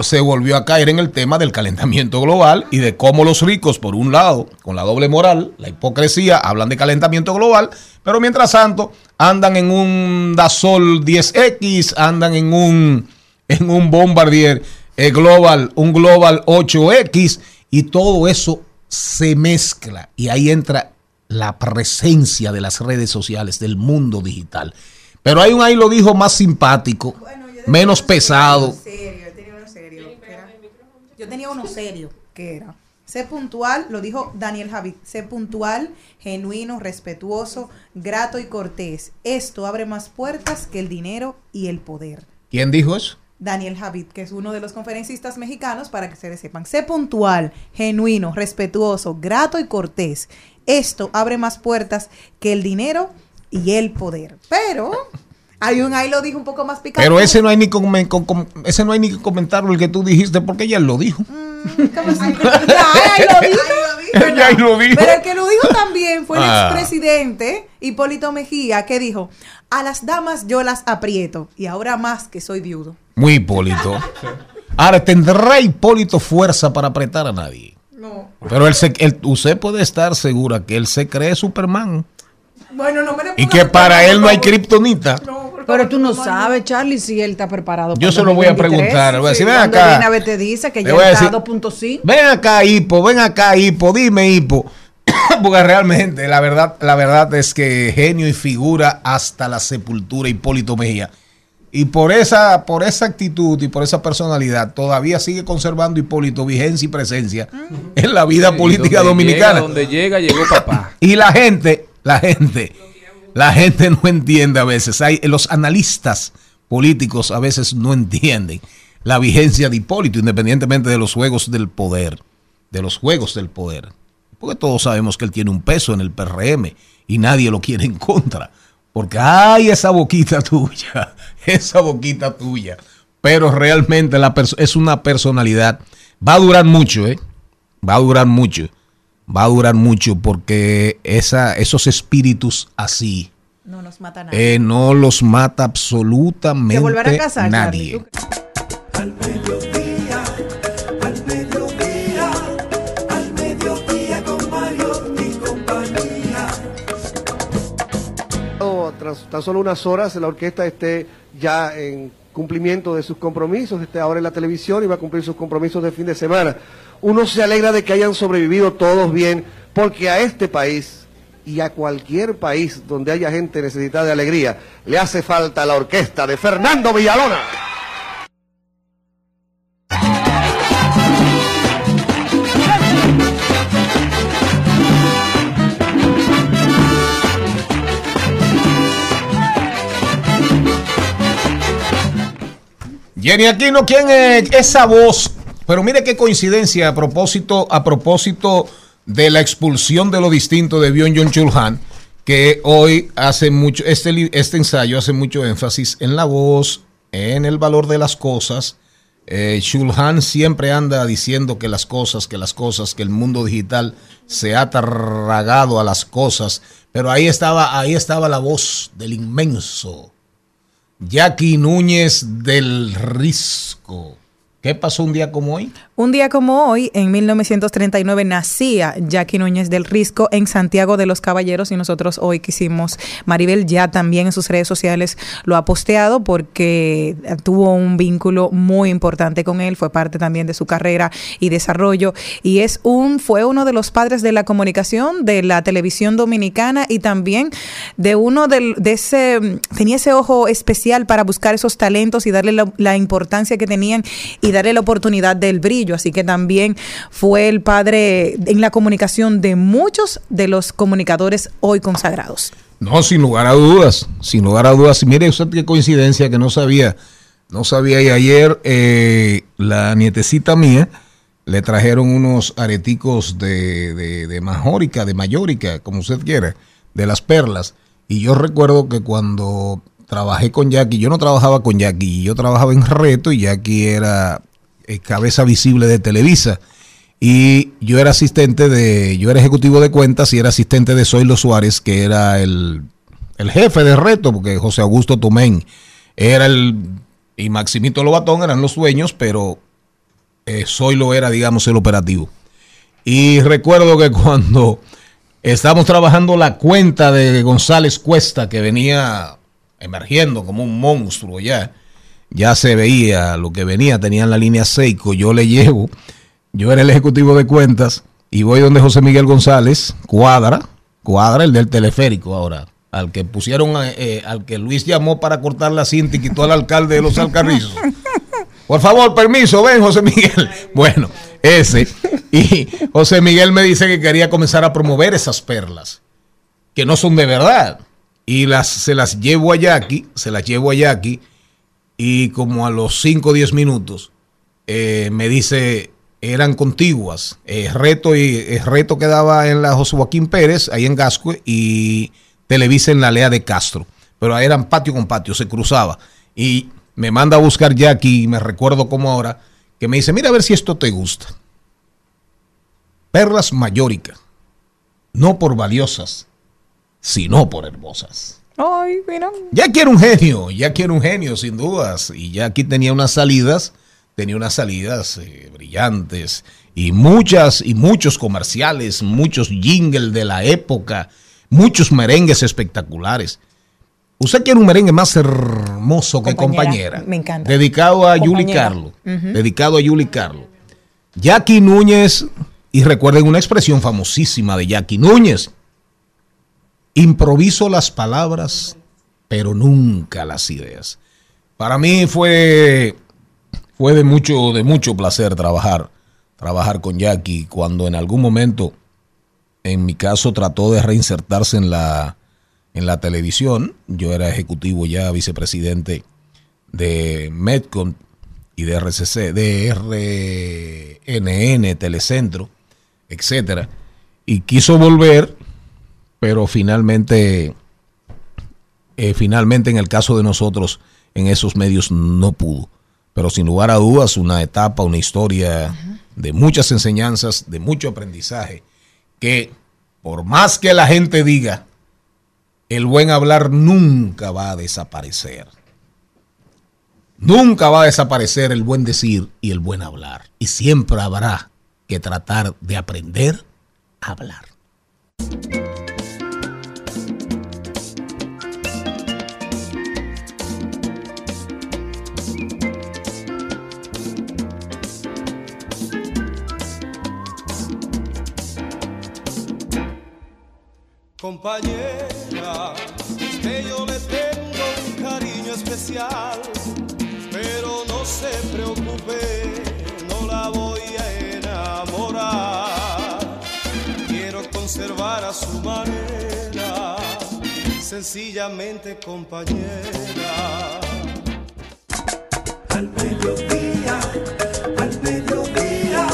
se volvió a caer en el tema del calentamiento global y de cómo los ricos, por un lado, con la doble moral, la hipocresía, hablan de calentamiento global, pero mientras tanto andan en un Dassault 10X, andan en un, en un Bombardier eh, Global, un Global 8X, y todo eso se mezcla. Y ahí entra la presencia de las redes sociales, del mundo digital. Pero hay un ahí lo dijo más simpático, menos pesado. Serio, yo tenía uno serio. que era- Yo tenía uno serio, que era. Sé puntual, lo dijo Daniel Javid. Sé puntual, genuino, respetuoso, grato y cortés. Esto abre más puertas que el dinero y el poder. ¿Quién dijo eso? Daniel Javid, que es uno de los conferencistas mexicanos, para que ustedes sepan. Sé puntual, genuino, respetuoso, grato y cortés. Esto abre más puertas que el dinero y el poder. Pero hay un ahí lo dijo un poco más picante. Pero ese no hay ni con- ese no hay ni que comentarlo el que tú dijiste porque ella lo dijo. ¿Cómo así? Ya, ahí lo dijo. Ella ahí lo dijo. Pero el que lo dijo también fue el Ah. expresidente Hipólito Mejía, que dijo, a las damas yo las aprieto, y ahora más que soy viudo. Muy Hipólito. Ahora, ¿tendrá Hipólito fuerza para apretar a nadie? No. Pero él se, él- usted puede estar segura que él se cree Superman Bueno, no me y que para él no hay por favor. Pero tú no sabes, Charlie, si él está preparado. Yo se lo voy a 2023. preguntar, le voy a decir, ven Cuando acá. viene a ver te dice que Le ya voy a está decir- a 2.5. Ven acá, Hipo, ven acá, Hipo, dime, Hipo. Porque realmente la verdad, la verdad es que genio y figura hasta la sepultura Hipólito Mejía. Y por esa, por esa actitud y por esa personalidad, todavía sigue conservando Hipólito vigencia y presencia en la vida Sí, política donde dominicana. llega, donde llega, llegó papá. Y la gente, la gente, la gente no entiende a veces. Hay, los analistas políticos a veces no entienden la vigencia de Hipólito, independientemente de los juegos del poder. De los juegos del poder. porque todos sabemos que él tiene un peso en el PRM y nadie lo quiere en contra. Porque, ay, esa boquita tuya, esa boquita tuya. Pero realmente la es una personalidad. Va a durar mucho, ¿eh? Va a durar mucho. Va a durar mucho porque esa, esos espíritus así No nos mata nadie. eh, no los mata absolutamente ¿Se volverá a casar, nadie. Charlie? ¿Tú- Al mediodía, al mediodía, al mediodía con Mario y compañía. o tras tan solo unas horas la orquesta esté ya en cumplimiento de sus compromisos, esté ahora en la televisión y va a cumplir sus compromisos de fin de semana. Uno se alegra de que hayan sobrevivido todos bien, porque a este país y a cualquier país donde haya gente necesitada de alegría, le hace falta la orquesta de Fernando Villalona. Jenny Aquino, ¿quién es esa voz? Pero mire qué coincidencia a propósito, a propósito de la expulsión de lo distinto de Byung John Chulhan, que hoy hace mucho, este, este ensayo hace mucho énfasis en la voz, en el valor de las cosas. Eh, Chulhan siempre anda diciendo que las cosas, que las cosas, que el mundo digital se ha tragado a las cosas, pero ahí estaba, ahí estaba la voz del inmenso Jackie Núñez del Risco. ¿Qué pasó un día como hoy? Un día como hoy, en 1939, nacía Jackie Núñez del Risco en Santiago de los Caballeros y nosotros hoy quisimos, Maribel ya también en sus redes sociales lo ha posteado porque tuvo un vínculo muy importante con él, fue parte también de su carrera y desarrollo y es un fue uno de los padres de la comunicación de la televisión dominicana y también de uno de ese tenía ese ojo especial para buscar esos talentos y darle la, la importancia que tenían y darle la oportunidad del brillo. Así que también fue el padre en la comunicación de muchos de los comunicadores hoy consagrados. No, sin lugar a dudas, sin lugar a dudas. Mire usted qué coincidencia que no sabía, no sabía y ayer eh, la nietecita mía le trajeron unos areticos de, de, de majórica, de mayórica, como usted quiera, de las perlas. Y yo recuerdo que cuando trabajé con Jackie, yo no trabajaba con Jackie, yo trabajaba en Reto y Jackie era eh, cabeza visible de Televisa. Y yo era asistente de, yo era ejecutivo de cuentas y era asistente de Zoilo Suárez, que era el, el jefe de reto, porque José Augusto Tomén era el, y Maximito Lobatón eran los dueños, pero eh, Zoilo era, digamos, el operativo. Y recuerdo que cuando estábamos trabajando la cuenta de González Cuesta, que venía emergiendo como un monstruo ya, ya se veía lo que venía, tenían la línea Seiko, yo le llevo, yo era el ejecutivo de cuentas y voy donde José Miguel González, cuadra, cuadra el del teleférico ahora, al que pusieron, eh, al que Luis llamó para cortar la cinta y quitó al alcalde de los Alcarrizos. Por favor, permiso, ven José Miguel. Bueno, ese. Y José Miguel me dice que quería comenzar a promover esas perlas, que no son de verdad. Y las, se las llevo a Jackie, se las llevo a Jackie, y como a los 5 o 10 minutos eh, me dice, eran contiguas. Eh, reto, y, eh, reto quedaba en la José Joaquín Pérez, ahí en Gascue, y Televisa en la Lea de Castro. Pero eran patio con patio, se cruzaba. Y me manda a buscar Jackie, y me recuerdo como ahora, que me dice, mira a ver si esto te gusta. Perlas mayóricas, no por valiosas, sino por hermosas. Ay, mira. Ya quiero un genio, ya quiero un genio, sin dudas. Y ya aquí tenía unas salidas, tenía unas salidas eh, brillantes y muchas y muchos comerciales, muchos jingles de la época, muchos merengues espectaculares. Usted quiere un merengue más hermoso que Compañera, compañera. me encanta. Dedicado a Yuli Compañera. Carlo. Ujú. Dedicado a Yuli Carlo. Jackie Núñez, y recuerden una expresión famosísima de Jackie Núñez. Improviso las palabras, pero nunca las ideas. Para mí fue, fue de mucho, de mucho placer trabajar, trabajar con Jackie cuando en algún momento, en mi caso, trató de reinsertarse en la, en la televisión. Yo era ejecutivo ya, vicepresidente de Medcom y de RCC, de RNN, Telecentro, etcétera. y quiso volver, pero finalmente, eh, finalmente en el caso de nosotros, en esos medios no pudo. Pero sin lugar a dudas, una etapa, una historia de muchas enseñanzas, de mucho aprendizaje, que por más que la gente diga, el buen hablar nunca va a desaparecer. Nunca va a desaparecer el buen decir y el buen hablar. Y siempre habrá que tratar de aprender a hablar. Compañera, que yo le tengo un cariño especial, pero no se preocupe, no la voy a enamorar. Quiero conservar a su manera, sencillamente compañera. Al mediodía, al mediodía,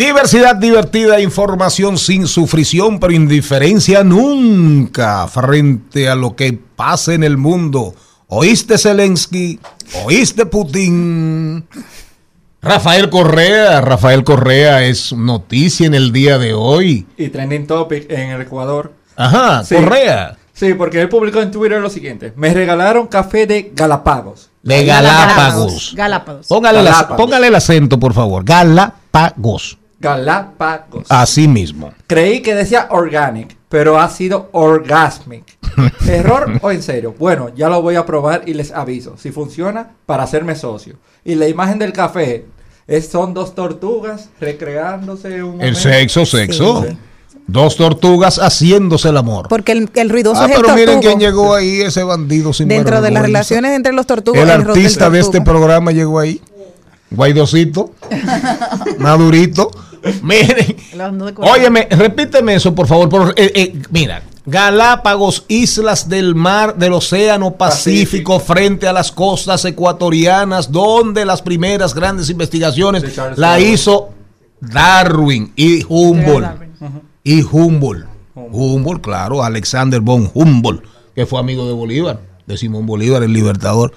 Diversidad divertida, información sin sufrición, pero indiferencia nunca frente a lo que pasa en el mundo. ¿Oíste Zelensky? ¿Oíste Putin? Rafael Correa, Rafael Correa es noticia en el día de hoy. Y trending topic en el Ecuador. Ajá, Sí. Correa. Sí, porque él publicó en Twitter lo siguiente. Me regalaron café de Galápagos. De Galápagos. Galápagos. Póngale, Galápagos. póngale el acento, por favor. Galápagos. Galápagos. Así mismo. Creí que decía organic, pero ha sido orgasmic. ¿Error o en serio? Bueno, ya lo voy a probar y les aviso. Si funciona, para hacerme socio. Y la imagen del café es, son dos tortugas recreándose un El sexo, sexo. Sí. Dos tortugas haciéndose el amor. Porque el, el ruidoso Ah, es el pero miren quién llegó ahí, ese bandido sin Dentro de las relaciones entre los tortugos, El del artista de este programa llegó ahí. Guaidocito. Madurito. Miren. Óyeme, repíteme eso, por favor. por- eh, eh, mira, Galápagos, islas del mar, del océano Pacífico, frente a las costas ecuatorianas, donde las primeras grandes investigaciones la Darwin. hizo Darwin y Humboldt. Y Humboldt. Humboldt, claro, Alexander von Humboldt, que fue amigo de Bolívar, de Simón Bolívar, el libertador.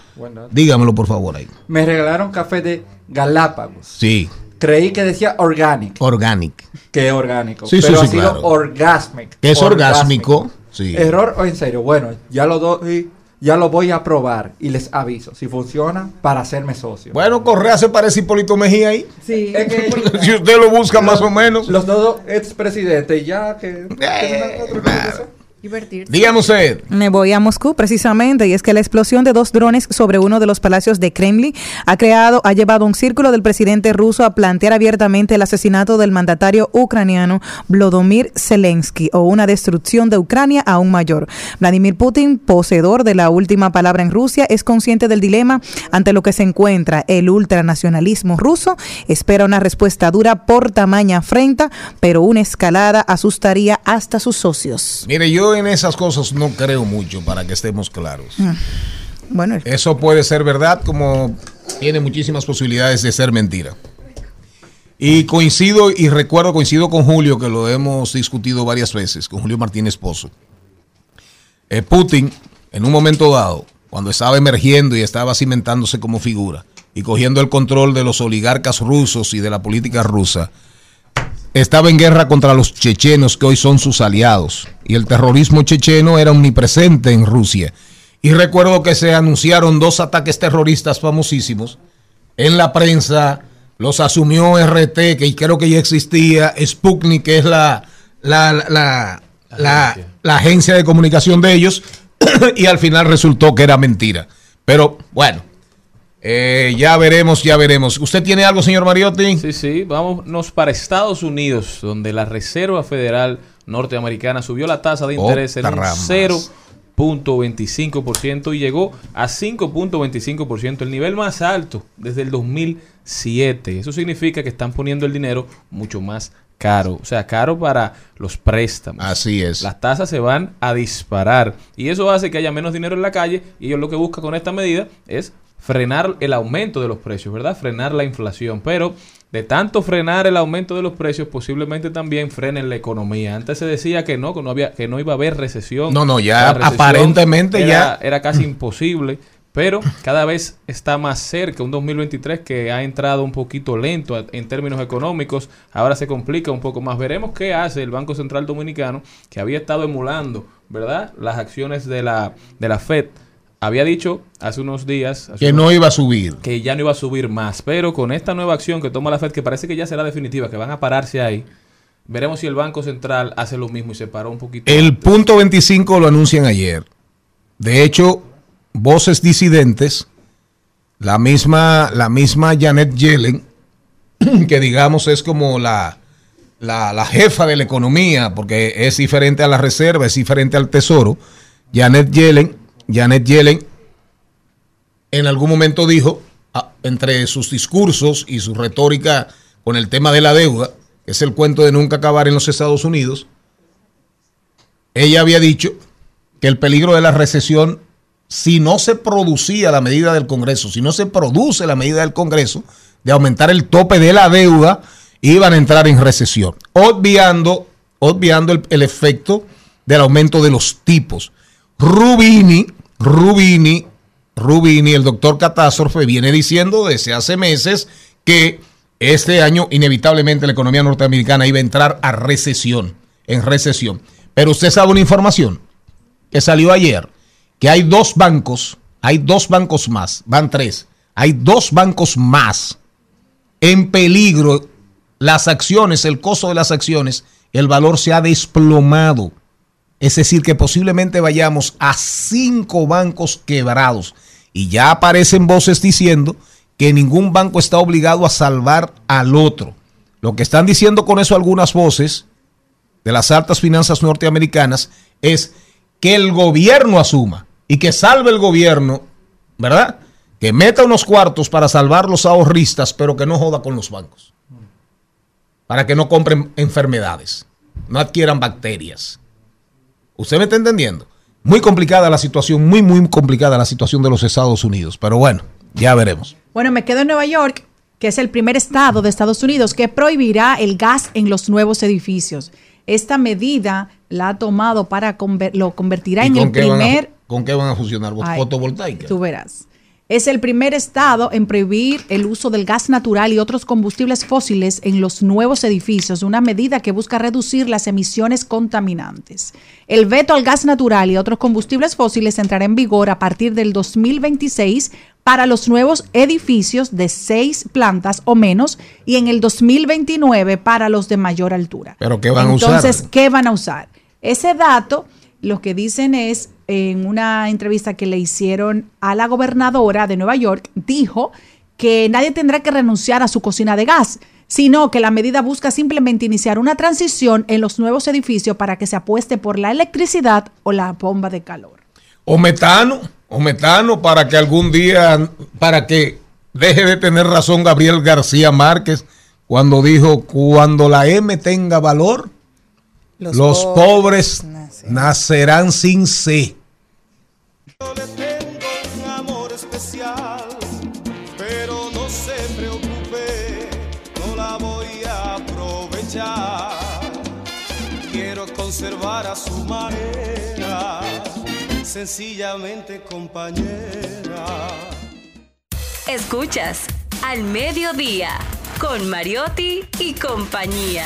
Dígamelo, por favor, ahí. Me regalaron café de Galápagos. Sí, Creí que decía organic, organic. que orgánico. Sí, sí, pero sí, ha sido claro. orgasmic. Que es orgásmico. Sí. ¿Error o en serio? Bueno, ya lo doy, ya lo voy a probar y les aviso. Si funciona, para hacerme socio. Bueno, Correa se parece a Hipólito Mejía ahí. Sí. Es que Si usted lo busca más o menos. los dos expresidentes ya que... otro que. Divertirse. Dígame usted. Me voy a Moscú precisamente y es que la explosión de dos drones sobre uno de los palacios de Kremlin ha creado, ha llevado a un círculo del presidente ruso a plantear abiertamente el asesinato del mandatario ucraniano Volodymyr Zelensky o una destrucción de Ucrania aún mayor. Vladimir Putin, poseedor de la última palabra en Rusia, es consciente del dilema ante lo que se encuentra el ultranacionalismo ruso. Espera una respuesta dura por tamaña afrenta, pero una escalada asustaría hasta sus socios. Mire, yo en esas cosas no creo mucho, para que estemos claros. Bueno, Eso puede ser verdad como tiene muchísimas posibilidades de ser mentira. Y coincido y recuerdo, coincido con Julio, que lo hemos discutido varias veces, con Julio Martínez Pozo. Eh, Putin, en un momento dado, cuando estaba emergiendo y estaba cimentándose como figura y cogiendo el control de los oligarcas rusos y de la política rusa, estaba en guerra contra los chechenos que hoy son sus aliados. Y el terrorismo checheno era omnipresente en Rusia. Y recuerdo que se anunciaron dos ataques terroristas famosísimos. En la prensa los asumió RT, que creo que ya existía, Sputnik, que es la, la, la, la, la agencia de comunicación de ellos, y al final resultó que era mentira. Pero bueno, eh, ya veremos, ya veremos. ¿Usted tiene algo, señor Mariotti? Sí, sí, vámonos para Estados Unidos, donde la Reserva Federal norteamericana subió la tasa de interés en un Otra ramas. 0.25% y llegó a 5.25%, el nivel más alto desde el 2007. Eso significa que están poniendo el dinero mucho más caro. O sea, caro para los préstamos. Así es. Las tasas se van a disparar. Y eso hace que haya menos dinero en la calle. Y ellos lo que buscan con esta medida es frenar el aumento de los precios, ¿verdad? Frenar la inflación. Pero de tanto frenar el aumento de los precios, posiblemente también frenen la economía. Antes se decía que no, que no, había, que no iba a haber recesión. No, no, ya aparentemente era- ya- Era casi imposible. Pero cada vez está más cerca un 2023 que ha entrado un poquito lento en términos económicos. Ahora se complica un poco más. Veremos qué hace el Banco Central Dominicano, que había estado emulando, ¿verdad? Las acciones de la, de la Fed. Había dicho hace unos días hace Que unos- no iba a subir. que ya no iba a subir más. Pero con esta nueva acción que toma la Fed, que parece que ya será definitiva, que van a pararse ahí, veremos si el Banco Central hace lo mismo y se paró un poquito. El punto 25 lo anuncian ayer. De hecho, voces disidentes, la misma, la misma Janet Yellen, que digamos es como la, la, la jefa de la economía, porque es diferente a la reserva, es diferente al tesoro. Janet Yellen, Janet Yellen en algún momento dijo, ah, entre sus discursos y su retórica con el tema de la deuda, que es el cuento de nunca acabar en los Estados Unidos, ella había dicho que el peligro de la recesión, si no se producía la medida del Congreso, si no se produce la medida del Congreso de aumentar el tope de la deuda, iban a entrar en recesión, obviando, obviando el, el efecto del aumento de los tipos. Rubini, Rubini, Rubini, el doctor Catástrofe, viene diciendo desde hace meses que este año inevitablemente la economía norteamericana iba a entrar a recesión, en recesión. Pero usted sabe una información que salió ayer, que hay dos bancos, hay dos bancos más, van tres, hay dos bancos más en peligro, las acciones, el costo de las acciones, el valor se ha desplomado. Es decir, que posiblemente vayamos a cinco bancos quebrados. Y ya aparecen voces diciendo que ningún banco está obligado a salvar al otro. Lo que están diciendo con eso algunas voces de las altas finanzas norteamericanas es que el gobierno asuma y que salve el gobierno, ¿verdad? Que meta unos cuartos para salvar los ahorristas, pero que no joda con los bancos. Para que no compren enfermedades, no adquieran bacterias. ¿Usted me está entendiendo? Muy complicada la situación, muy, muy complicada la situación de los Estados Unidos. Pero bueno, ya veremos. Bueno, me quedo en Nueva York, que es el primer estado de Estados Unidos que prohibirá el gas en los nuevos edificios. Esta medida la ha tomado para conver- lo convertirá ¿Y en el a- primer ¿Con qué van a funcionar? Ay, ¿Fotovoltaica? Tú verás. Es el primer estado en prohibir el uso del gas natural y otros combustibles fósiles en los nuevos edificios, una medida que busca reducir las emisiones contaminantes. El veto al gas natural y otros combustibles fósiles entrará en vigor a partir del 2026 para los nuevos edificios de seis plantas o menos y en el 2029 para los de mayor altura. ¿Pero qué van a usar? Entonces, ¿qué van a usar? Ese dato, lo que dicen es, en una entrevista que le hicieron a la gobernadora de Nueva York, dijo que nadie tendrá que renunciar a su cocina de gas, sino que la medida busca simplemente iniciar una transición en los nuevos edificios para que se apueste por la electricidad o la bomba de calor. O metano, o metano para que algún día, para que deje de tener razón Gabriel García Márquez cuando dijo, cuando la M tenga valor, los, Los pobres, pobres nacerán sin C. un amor especial, pero no se preocupe, no la voy a aprovechar. Quiero conservar a su manera, sencillamente compañera. Escuchas Al Mediodía con Mariotti y compañía.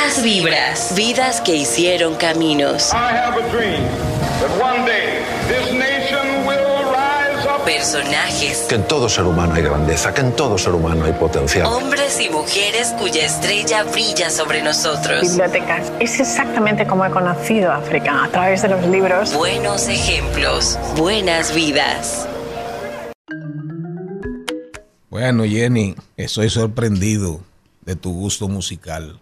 Buenas vibras, vidas que hicieron caminos. personajes, Que en todo ser humano hay grandeza, que en todo ser humano hay potencial. hombres y mujeres cuya estrella brilla sobre nosotros. bibliotecas. Es exactamente como he conocido África, a través de los libros. Buenos ejemplos, buenas vidas. Bueno, Jenny, estoy sorprendido de tu gusto musical.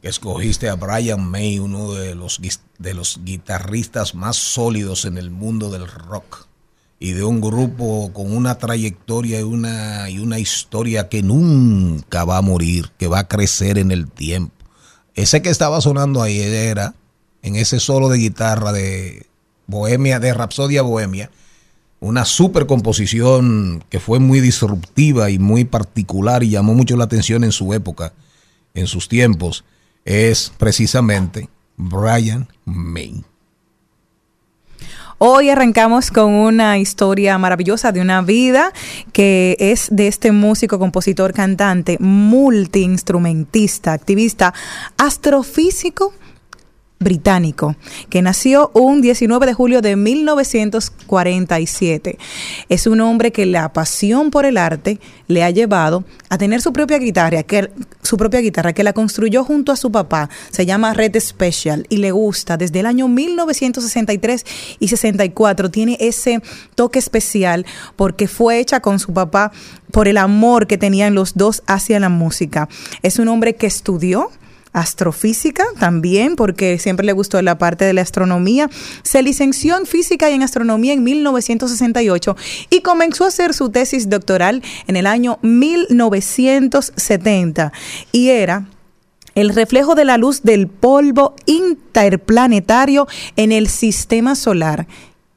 Escogiste a Brian May, uno de los, de los guitarristas más sólidos en el mundo del rock. Y de un grupo con una trayectoria y una, y una historia que nunca va a morir, que va a crecer en el tiempo. Ese que estaba sonando ahí era, en ese solo de guitarra de Bohemia, de Rapsodia Bohemia, una super composición que fue muy disruptiva y muy particular y llamó mucho la atención en su época, en sus tiempos, es precisamente Brian May. Hoy arrancamos con una historia maravillosa de una vida que es de este músico, compositor, cantante, multiinstrumentista, activista, astrofísico británico, que nació un 19 de julio de 1947. Es un hombre que la pasión por el arte le ha llevado a tener su propia guitarra, que su propia guitarra que la construyó junto a su papá. Se llama Red Special y le gusta desde el año 1963 y 64 tiene ese toque especial porque fue hecha con su papá por el amor que tenían los dos hacia la música. Es un hombre que estudió astrofísica también, porque siempre le gustó la parte de la astronomía. Se licenció en física y en astronomía en 1968 y comenzó a hacer su tesis doctoral en el año 1970 y era el reflejo de la luz del polvo interplanetario en el sistema solar.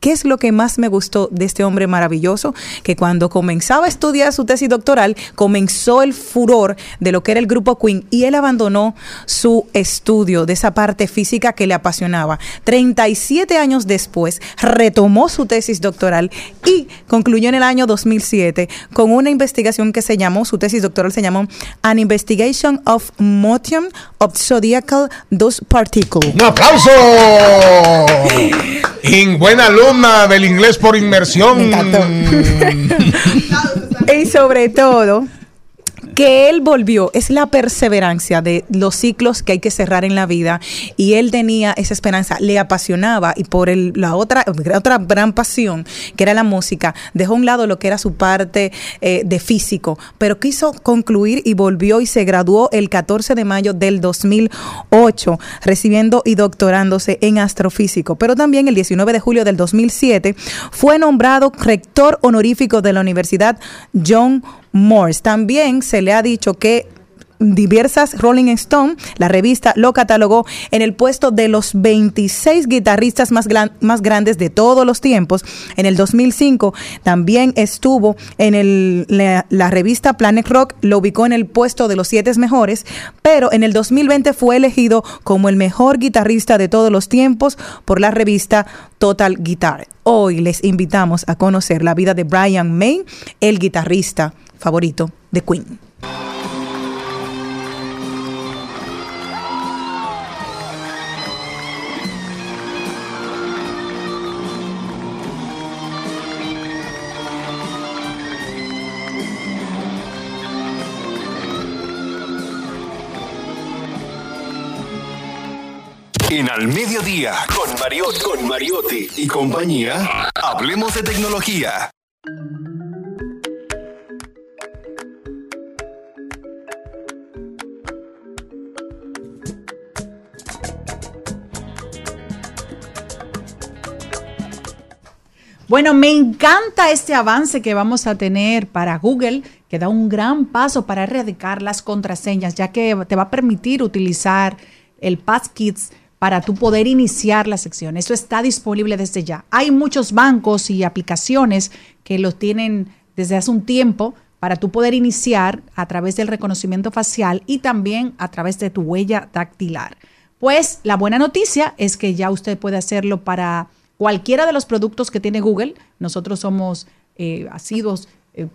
¿Qué es lo que más me gustó de este hombre maravilloso? Que cuando comenzaba a estudiar su tesis doctoral, comenzó el furor de lo que era el grupo Queen y él abandonó su estudio de esa parte física que le apasionaba. 37 años después, retomó su tesis doctoral y concluyó en el año 2007 con una investigación que se llamó, su tesis doctoral se llamó An Investigation of Motion of Zodiacal Dust Particle. ¡Un aplauso! In buena del inglés por inmersión. y sobre todo que él volvió, es la perseverancia de los ciclos que hay que cerrar en la vida. Y él tenía esa esperanza, le apasionaba. Y por el, la otra, otra gran pasión que era la música, dejó a un lado lo que era su parte eh, de físico, pero quiso concluir y volvió y se graduó el 14 de mayo del 2008 recibiendo y doctorándose en astrofísico, pero también el 19 de julio del 2007 fue nombrado rector honorífico de la Universidad John Morse. También se le ha dicho que diversas Rolling Stone, la revista lo catalogó en el puesto de los 26 guitarristas más, gran- más grandes de todos los tiempos. En el 2005 también estuvo en el- la, la revista Planet Rock, lo ubicó en el puesto de los 7 mejores, pero en el 2020 fue elegido como el mejor guitarrista de todos los tiempos por la revista Total Guitar. Hoy les invitamos a conocer la vida de Brian May, el guitarrista favorito de Queen. En Al Mediodía, con, Mariotti, con Mariotti y compañía, hablemos de tecnología. Bueno, me encanta este avance que vamos a tener para Google, que da un gran paso para erradicar las contraseñas, ya que te va a permitir utilizar el Passkits para tú poder iniciar la sección. Eso está disponible desde ya. Hay muchos bancos y aplicaciones que lo tienen desde hace un tiempo para tú poder iniciar a través del reconocimiento facial y también a través de tu huella dactilar. Pues la buena noticia es que ya usted puede hacerlo para cualquiera de los productos que tiene Google. Nosotros somos eh, asiduos, eh,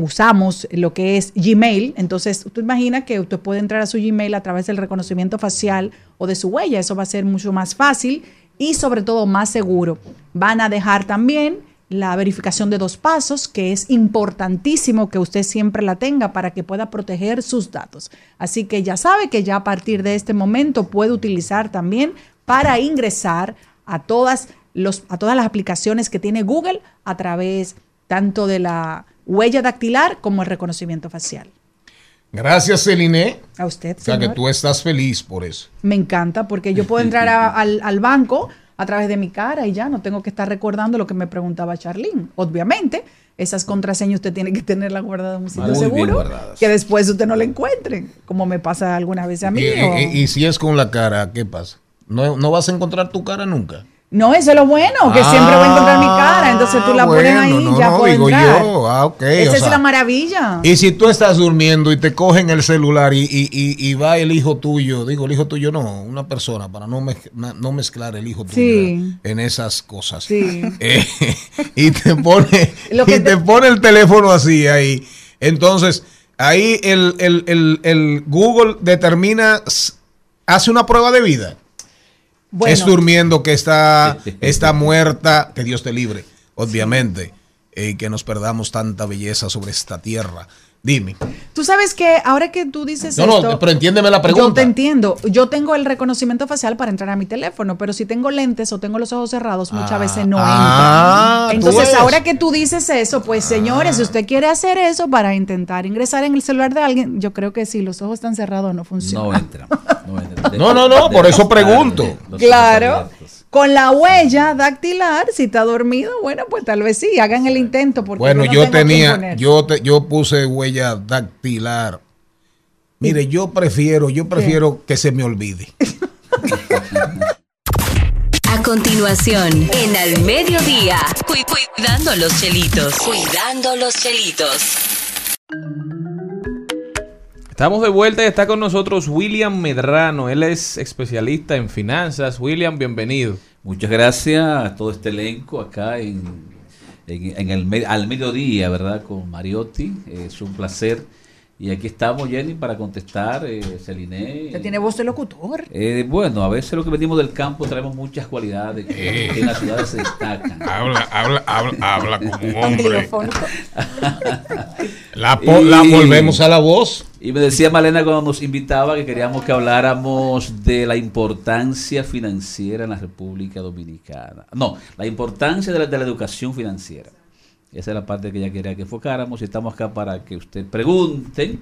usamos lo que es Gmail. Entonces, tú imaginas que usted puede entrar a su Gmail a través del reconocimiento facial o de su huella. Eso va a ser mucho más fácil y sobre todo más seguro. Van a dejar también la verificación de dos pasos, que es importantísimo que usted siempre la tenga para que pueda proteger sus datos. Así que ya sabe que ya a partir de este momento puede utilizar también para ingresar a todas, los, a todas las aplicaciones que tiene Google a través tanto de la huella dactilar como el reconocimiento facial. Gracias, Celine. A usted, O sea que señor. tú estás feliz por eso. Me encanta porque yo puedo entrar a- al, al banco a través de mi cara y ya no tengo que estar recordando lo que me preguntaba Charlene. Obviamente, esas contraseñas usted tiene que tenerlas guardadas en un sitio seguro que después usted no la encuentre, como me pasa algunas veces a mí. Y, o- y- y si es con la cara, ¿qué pasa? No, no vas a encontrar tu cara nunca. No, eso es lo bueno, que siempre voy a encontrar mi cara, entonces tú la pones Ah, bueno, ahí no, ya no, puedo digo entrar. yo. Ah, ok, Esa es sea, la maravilla. Y si tú estás durmiendo y te cogen el celular y, y- y- y va el hijo tuyo, digo el hijo tuyo no, una persona, para no, mez- na- no mezclar el hijo tuyo Sí. en esas cosas. Sí. Eh, y te pone, Lo que y te pone el teléfono así ahí. Entonces, ahí el, el- el- el Google determina, hace una prueba de vida. Bueno. Es durmiendo que está, está muerta, que Dios te libre, obviamente, y que nos perdamos tanta belleza sobre esta tierra. Dime. Tú sabes que ahora que tú dices No, no, esto, pero entiéndeme la Yo pregunta. te entiendo. Yo tengo el reconocimiento facial para entrar a mi teléfono, pero si tengo lentes o tengo los ojos cerrados, muchas Ah, veces no ah, entra. tú Entonces, ahora que tú dices eso, pues señores, si usted quiere hacer eso para intentar ingresar en el celular de alguien, yo creo que si los ojos están cerrados no funciona. No entra. No, entra. No, no, no, por eso pregunto. Claro. Con la huella dactilar, si está dormido, bueno, pues tal vez sí, hagan el intento. Porque Bueno, no yo tengo quién tenía, yo te, yo puse huella dactilar. Mire, yo prefiero, yo prefiero que se me olvide. A continuación, en Al Mediodía, cu- cuidando los chelitos. Cuidando los chelitos. Estamos de vuelta y está con nosotros William Medrano. Él es especialista en finanzas. William, bienvenido. Muchas gracias a todo este elenco acá en, en- el al mediodía, ¿verdad? Con Mariotti. Es un placer. Y aquí estamos, Jenny, para contestar, eh, Celine. Usted tiene voz de locutor. Eh, bueno, a veces lo que venimos del campo traemos muchas cualidades que, que en las ciudades se destacan. Habla, habla, habla, habla como un hombre. La, po- la volvemos a la voz. Y me decía Malena cuando nos invitaba que queríamos que habláramos de la importancia financiera en la República Dominicana. No, la importancia de la, de la educación financiera. Esa es la parte que ella quería que enfocáramos y estamos acá para que usted pregunte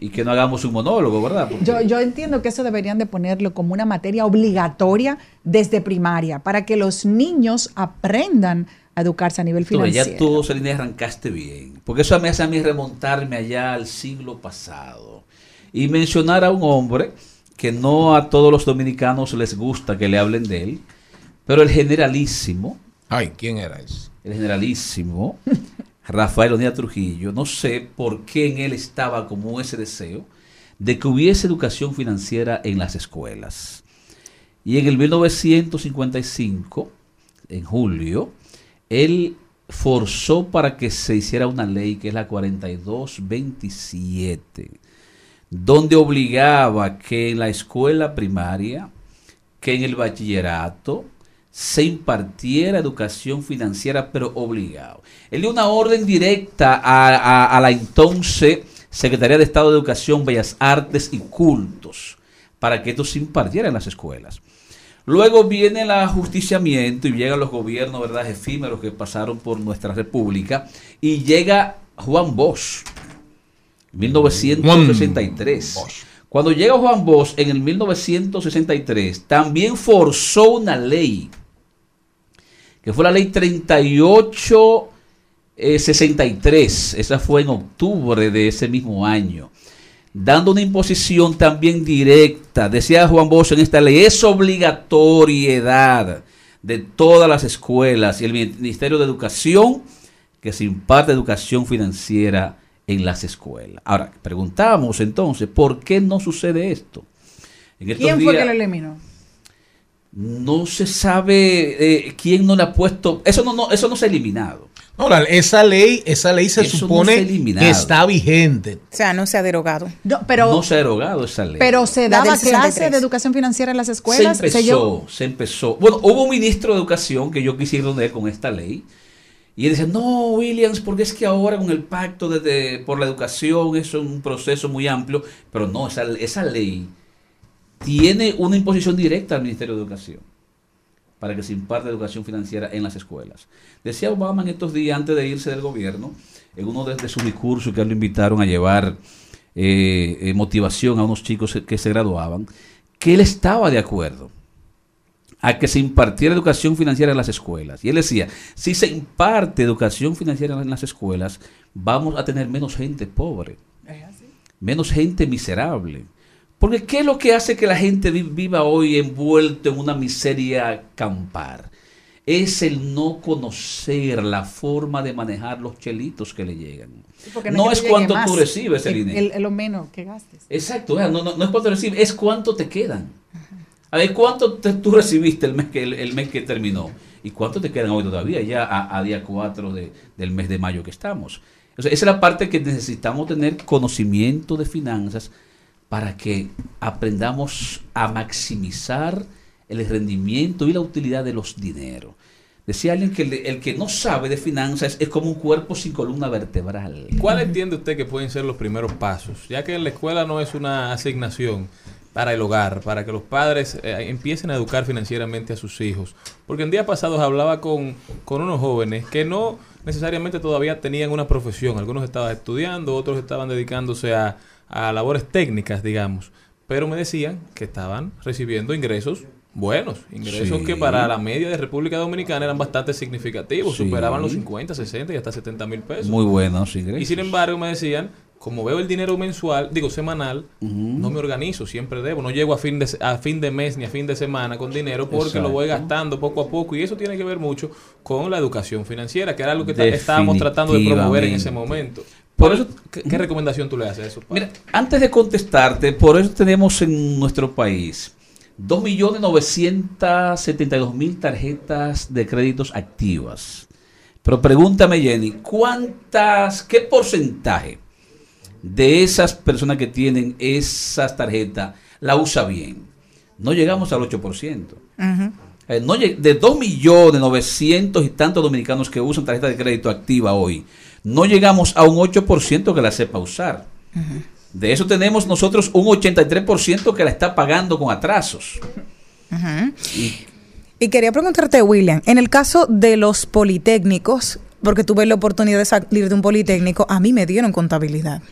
y que no hagamos un monólogo, ¿verdad? Porque- Yo, yo entiendo que eso deberían de ponerlo como una materia obligatoria desde primaria, para que los niños aprendan a educarse a nivel Tú, ya financiero. tú, Celine, arrancaste bien. Porque eso me hace a mí remontarme allá al siglo pasado. Y mencionar a un hombre que no a todos los dominicanos les gusta que le hablen de él, pero el generalísimo. Ay, ¿quién era ese? El generalísimo, Rafael Onía Trujillo. No sé por qué en él estaba como ese deseo de que hubiese educación financiera en las escuelas. Y en el 1955, en julio, él forzó para que se hiciera una ley que es la 4227, donde obligaba que en la escuela primaria, que en el bachillerato, se impartiera educación financiera, pero obligado. Él dio una orden directa a, a- a la entonces Secretaría de Estado de Educación, Bellas Artes y Cultos, para que esto se impartiera en las escuelas. Luego viene el ajusticiamiento y llegan los gobiernos, ¿verdad?, efímeros que pasaron por nuestra república y llega Juan Bosch, 1963. Cuando llega Juan Bosch en el 1963, también forzó una ley, que fue la ley 3863, esa fue en octubre de ese mismo año dando una imposición también directa. Decía Juan Bosch en esta ley, es obligatoriedad de todas las escuelas y el Ministerio de Educación que se imparte educación financiera en las escuelas. Ahora, preguntamos entonces, ¿por qué no sucede esto? En estos ¿Quién fue que lo eliminó? No se sabe eh, quién no le ha puesto. Eso no, no, eso no se ha eliminado. No, la- esa ley, esa ley se Eso no supone se que está vigente. O sea, no se ha derogado. No, pero, no se ha derogado esa ley. pero se daba del 63. clase de educación financiera en las se escuelas. empezó, llevó- se empezó. Bueno, hubo un ministro de educación que yo quisiera donde con esta ley. Y él decía, no, Williams, porque es que ahora con el pacto de, de- por la educación eso es un proceso muy amplio. Pero no, esa, esa ley tiene una imposición directa al Ministerio de Educación para que se imparte educación financiera en las escuelas. Decía Obama en estos días, antes de irse del gobierno, en uno de, de sus discursos que lo invitaron a llevar eh, eh, motivación a unos chicos que se graduaban, que él estaba de acuerdo a que se impartiera educación financiera en las escuelas. Y él decía, si se imparte educación financiera en las escuelas, vamos a tener menos gente pobre, menos gente miserable. Porque ¿qué es lo que hace que la gente vi- viva hoy envuelto en una miseria campar? Es el no conocer la forma de manejar los chelitos que le llegan. No, es cuánto tú recibes el, El- dinero. el- lo menos que gastes. Exacto, no, no, no es cuánto recibes, es cuánto te quedan. A ver, ¿cuánto te- tú recibiste el mes, que, el, el mes que terminó? ¿Y cuánto te quedan hoy todavía, ya a, a día 4 de- del mes de mayo que estamos? O sea, esa es la parte que necesitamos tener conocimiento de finanzas para que aprendamos a maximizar el rendimiento y la utilidad de los dineros. Decía alguien que el, que no sabe de finanzas es como un cuerpo sin columna vertebral. ¿Cuál entiende usted que pueden ser los primeros pasos? Ya que la escuela no es una asignación para el hogar, para que los padres eh, empiecen a educar financieramente a sus hijos. Porque en días pasados hablaba con, con unos jóvenes que no necesariamente todavía tenían una profesión. Algunos estaban estudiando, otros estaban dedicándose a, a labores técnicas, digamos. Pero me decían que estaban recibiendo ingresos buenos, ingresos Sí. que para la media de República Dominicana eran bastante significativos, Sí. superaban los 50, 60 y hasta 70 mil pesos. Muy buenos Y ingresos. sin embargo me decían, como veo el dinero mensual, digo semanal, no me organizo, siempre debo, no llego a fin de a fin de mes ni a fin de semana con dinero porque lo voy gastando poco a poco y eso tiene que ver mucho con la educación financiera, que era algo que estábamos tratando de promover en ese momento. Por eso, ¿Qué, qué recomendación tú le haces a eso? Mira, antes de contestarte, por eso tenemos en nuestro país 2.972.000 tarjetas de créditos activas. Pero pregúntame, Jenny, ¿cuántas, qué porcentaje de esas personas que tienen esas tarjetas la usa bien? No llegamos al 8%. Eh, no de 2 millones 900 y tantos dominicanos que usan tarjeta de crédito activa hoy, no llegamos a un 8% que la sepa usar. De eso tenemos nosotros un 83% que la está pagando con atrasos. Ujú. Y quería preguntarte, William, en el caso de los politécnicos, porque tuve la oportunidad de salir de un politécnico, a mí me dieron contabilidad.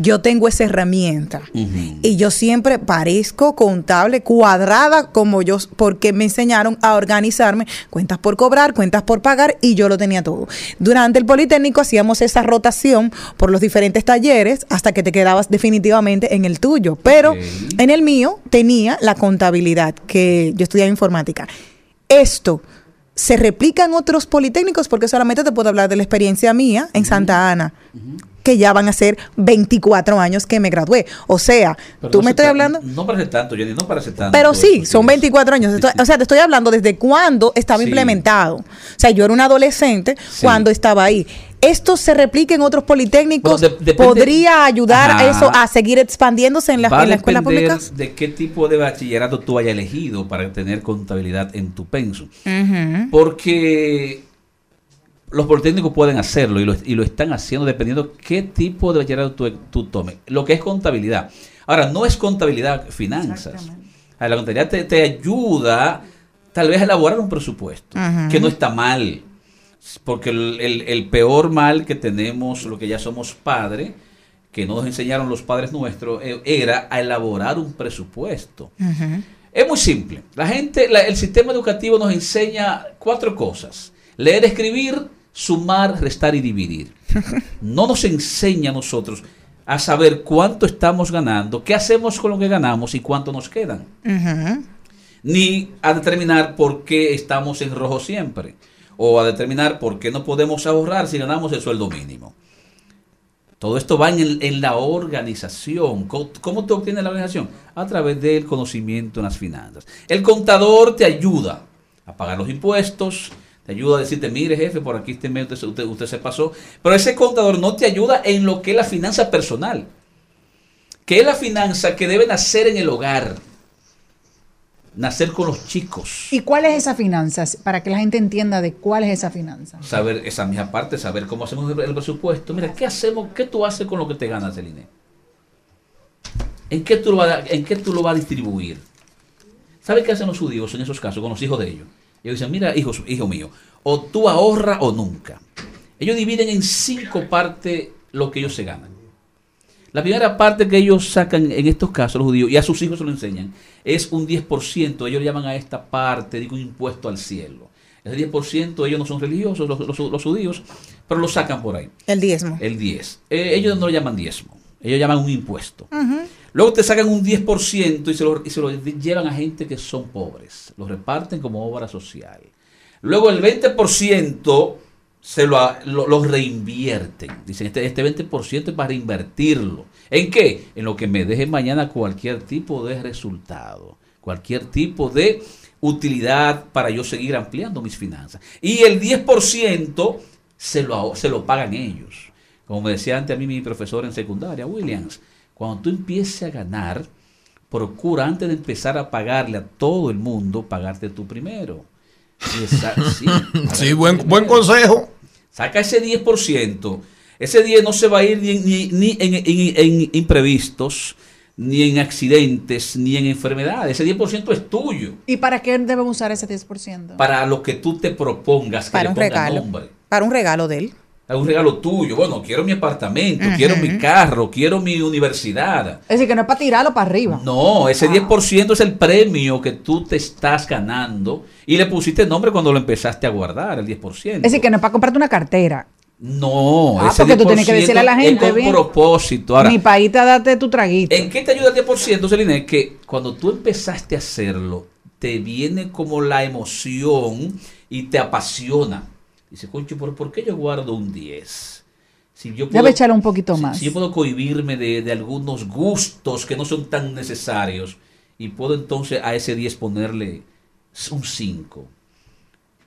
Yo tengo esa herramienta. Y yo siempre parezco contable cuadrada como yo, porque me enseñaron a organizarme, cuentas por cobrar, cuentas por pagar y yo lo tenía todo. Durante el Politécnico hacíamos esa rotación por los diferentes talleres hasta que te quedabas definitivamente en el tuyo, pero en el mío tenía la contabilidad, que yo estudiaba informática. Esto se replica en otros politécnicos porque solamente te puedo hablar de la experiencia mía en Santa Ana, que ya van a ser 24 años que me gradué. O sea, Pero tú no me estoy hablando... No parece tanto, Jenny, no parece tanto. Pero sí, son 24 años. Estoy- o sea, te estoy hablando desde cuándo estaba Sí. implementado. O sea, yo era una adolescente Sí. cuando estaba ahí. ¿Esto se replica en otros politécnicos? Bueno, de- ¿Podría ayudar a eso a seguir expandiéndose en, la- Va en las escuelas depender públicas? de qué tipo de bachillerato tú hayas elegido para tener contabilidad en tu pensum. Ujú. Porque los politécnicos pueden hacerlo y lo, y lo están haciendo dependiendo qué tipo de bachillerato tú, tú tomes. Lo que es contabilidad. Ahora, no es contabilidad finanzas. A La contabilidad te, te ayuda tal vez a elaborar un presupuesto, que no está mal. Porque el, el- el peor mal que tenemos, lo que ya somos padres, que no nos enseñaron los padres nuestros, eh, era a elaborar un presupuesto. Es muy simple. La gente, la- el sistema educativo nos enseña cuatro cosas: leer, escribir, sumar, restar y dividir. No nos enseña a nosotros a saber cuánto estamos ganando, qué hacemos con lo que ganamos y cuánto nos quedan. Ni a determinar por qué estamos en rojo siempre. O a determinar por qué no podemos ahorrar si ganamos el sueldo mínimo. Todo esto va en, en la organización. ¿Cómo, cómo te obtienes la organización? A través del conocimiento en las finanzas. El contador te ayuda a pagar los impuestos, te ayuda a decirte, mire jefe, por aquí este usted, usted- usted se pasó. Pero ese contador no te ayuda en lo que es la finanza personal, que es la finanza que debe nacer en el hogar, nacer con los chicos. ¿Y cuál es esa finanza? Para que la gente entienda de cuál es esa finanza. saber esa misma parte, saber cómo hacemos el, el presupuesto. Mira, ¿qué hacemos? ¿Qué tú haces con lo que te ganas, Celine? ¿En qué tú lo vas a, en qué tú lo vas a distribuir? ¿Sabes qué hacen los judíos en esos casos con los hijos de ellos? Ellos dicen, mira, hijo mío, o tú ahorras o nunca. Ellos dividen en cinco partes lo que ellos se ganan. La primera parte que ellos sacan en estos casos, los judíos, y a sus hijos se lo enseñan, es un 10%. Ellos llaman a esta parte, digo, un impuesto al cielo. Ese 10% ellos no son religiosos, los, los- los judíos, pero lo sacan por ahí. El diezmo. El 10. Eh, ellos no lo llaman diezmo, ellos llaman un impuesto. Luego te sacan un 10% y se, lo, y se lo llevan a gente que son pobres. Lo reparten como obra social. Luego el 20% se lo, reinvierten. Dicen, este, este 20% es para reinvertirlo. ¿En qué? En lo que me deje mañana cualquier tipo de resultado. Cualquier tipo de utilidad para yo seguir ampliando mis finanzas. Y el 10% se lo, se lo pagan ellos. Como me decía antes a mí mi profesor en secundaria, Williams, cuando tú empieces a ganar, procura antes de empezar a pagarle a todo el mundo, pagarte tú primero. Sí, Sí, buen, buen consejo. Saca ese 10%. Ese 10 no se va a ir ni, en- ni- ni en, en- en imprevistos, ni en accidentes, ni en enfermedades. Ese 10% es tuyo. ¿Y para qué debemos usar ese 10%? Para lo que tú te propongas que Para le un regalo. nombre. Para un regalo de él. Es un regalo tuyo. Bueno, quiero mi apartamento, quiero mi carro, quiero mi universidad. Es decir, que no es para tirarlo para arriba. No, ese 10% es el premio que tú te estás ganando y le pusiste nombre cuando lo empezaste a guardar, el 10%. Es decir, que no es para comprarte una cartera. No, Ah, ese porque tú tienes que 10% decirle a la es gente, con bien. propósito. Ahora, Mi país te date tu traguito. ¿En qué te ayuda el 10%, Celine? Que cuando tú empezaste a hacerlo, te viene como la emoción y te apasiona. Dice, concho, ¿por, por qué yo guardo un 10? Si yo Debe echarle un poquito más. si yo puedo cohibirme de, de algunos gustos que no son tan necesarios y puedo entonces a ese 10 ponerle un 5.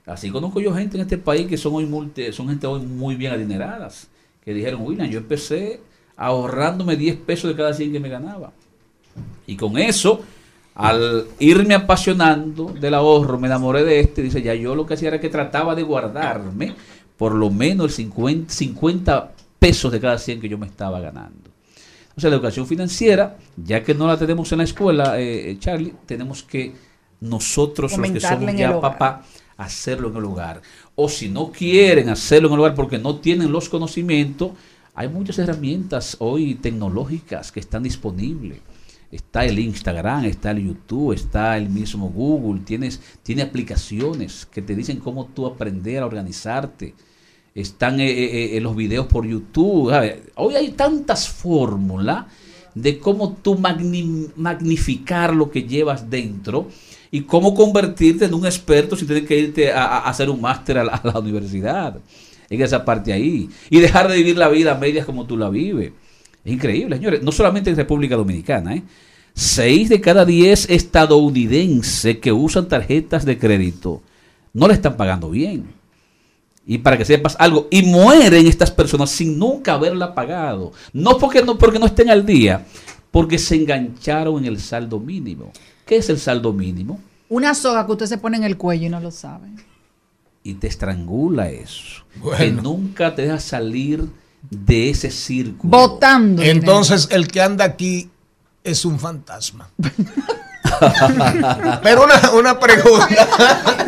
Así conozco yo gente en este país que son hoy multi- son gente hoy muy bien adineradas, que dijeron, William, yo empecé ahorrándome 10 pesos de cada 100 que me ganaba. Y con eso, al irme apasionando del ahorro, me enamoré de este, dice, ya yo lo que hacía era que trataba de guardarme por lo menos el 50, 50 pesos de cada 100 que yo me estaba ganando. O sea, la educación financiera, ya que no la tenemos en la escuela, eh, eh, Charlie, tenemos que nosotros los que somos ya papá, hacerlo en el hogar. O si no quieren hacerlo en el hogar porque no tienen los conocimientos, hay muchas herramientas hoy tecnológicas que están disponibles. Está el Instagram, está el YouTube, está el mismo Google, tienes, tiene aplicaciones que te dicen cómo tú aprender a organizarte. Están eh, eh, eh, los videos por YouTube. Hoy hay tantas fórmulas de cómo tú magni- magnificar lo que llevas dentro y cómo convertirte en un experto si tienes que irte a, hacer un máster a la, a la universidad. En esa parte ahí. Y dejar de vivir la vida a medias como tú la vives. Es increíble, señores. No solamente en República Dominicana, ¿eh? Seis de cada diez estadounidenses que usan tarjetas de crédito no le están pagando bien. Y para que sepas algo, y mueren estas personas sin nunca haberla pagado. No porque no, porque no estén al día, porque se engancharon en el saldo mínimo. ¿Qué es el saldo mínimo? Una soga que usted se pone en el cuello y no lo sabe. Y te estrangula eso. Que nunca te deja salir de ese círculo. Botando. Entonces, el que anda aquí es un fantasma. Pero una, una pregunta.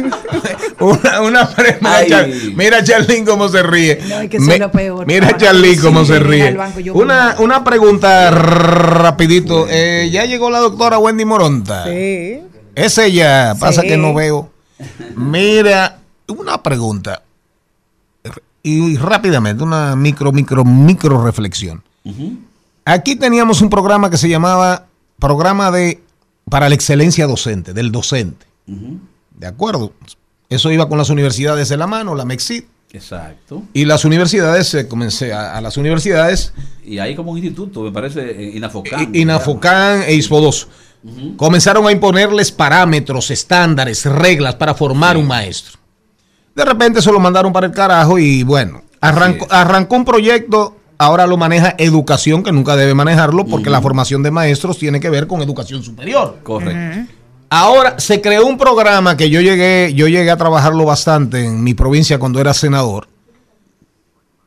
una, una pre- mira, Ay. Char- mira Charlín cómo se ríe. No, es que Me- lo peor. Mira Charlín sí, cómo se ríe. banco, Una, una pregunta rapidito. Eh, ya llegó la doctora Wendy Moronta. Sí. Es ella. Pasa Sí. que no veo. Mira, una pregunta. Y rápidamente, una micro, micro, micro reflexión. Aquí teníamos un programa que se llamaba Programa de para la excelencia docente, del docente. ¿De acuerdo? Eso iba con las universidades de la mano, la MEXIT, Exacto. Y las universidades, eh, comencé a, a las universidades, Y hay como un instituto, me parece, eh, Inafocan. I- Inafocan e ISPO2, comenzaron a imponerles parámetros, estándares, reglas para formar un maestro. De repente se lo mandaron para el carajo y bueno, arrancó, arrancó un proyecto, ahora lo maneja educación, que nunca debe manejarlo porque la formación de maestros tiene que ver con educación superior. Correcto. Ahora se creó un programa que yo llegué, yo llegué a trabajarlo bastante en mi provincia cuando era senador,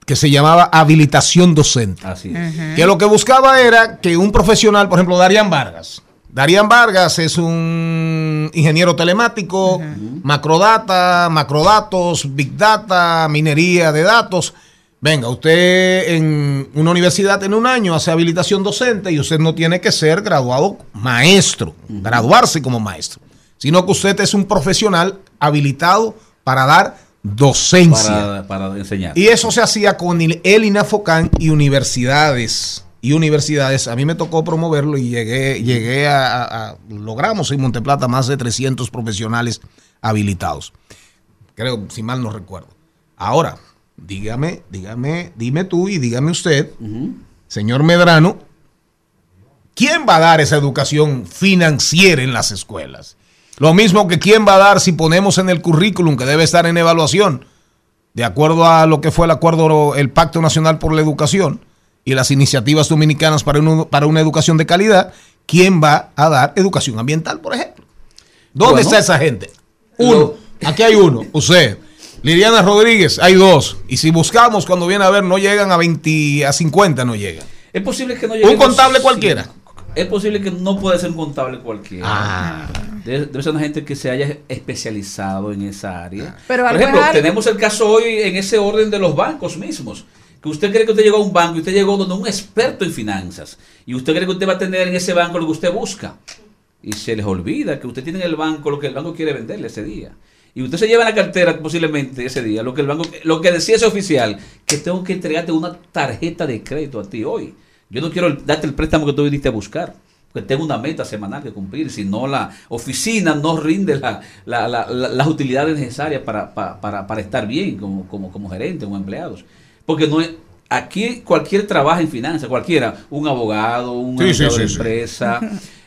que se llamaba habilitación docente. Así es. Que lo que buscaba era que un profesional, por ejemplo, Darían Vargas. Darían Vargas es un ingeniero telemático, macrodata, macrodatos, big data, minería de datos. Venga, usted en una universidad en un año hace habilitación docente y usted no tiene que ser graduado maestro, graduarse como maestro, sino que usted es un profesional habilitado para dar docencia. Para, para enseñar. Y eso se hacía con el el INAFOCAN y universidades. Y universidades, a mí me tocó promoverlo y llegué, llegué a, a- a- logramos en Monteplata más de 300 profesionales habilitados. Creo, si mal no recuerdo. Ahora, dígame, dígame, dime tú y dígame usted, señor Medrano, ¿quién va a dar esa educación financiera en las escuelas? Lo mismo que quién va a dar si ponemos en el currículum que debe estar en evaluación, de acuerdo a lo que fue el acuerdo, el Pacto Nacional por la Educación y las iniciativas dominicanas para, un- para una educación de calidad, ¿quién va a dar educación ambiental, por ejemplo? ¿Dónde Bueno, está esa gente? Uno, aquí hay uno, usted. Liliana Rodríguez, hay dos. Y si buscamos, cuando viene a ver, no llegan a 20, a 50, no llegan. Es posible que no Un lleguemos- contable cualquiera. Es posible que no pueda ser un contable cualquiera. Ah. Debe, debe ser una gente que se haya especializado en esa área. Pero Por ejemplo, tenemos el caso hoy en ese orden de los bancos mismos. Que usted cree que usted llegó a un banco y usted llegó donde un experto en finanzas. Y usted cree que usted va a tener en ese banco lo que usted busca. Y se les olvida que usted tiene en el banco lo que el banco quiere venderle ese día. Y usted se lleva en la cartera posiblemente ese día lo que el banco, lo que decía ese oficial, que tengo que entregarte una tarjeta de crédito a ti hoy. Yo no quiero darte el préstamo que tú viniste a buscar. Porque tengo una meta semanal que cumplir. Si no, la oficina no rinde la- la- la- la- las utilidades necesarias para, pa- para, para estar bien como, como, como gerente, como empleados. Porque no es, aquí cualquier trabajo en finanzas, cualquiera, un abogado, un Sí, sí, administrador sí, de sí. empresa,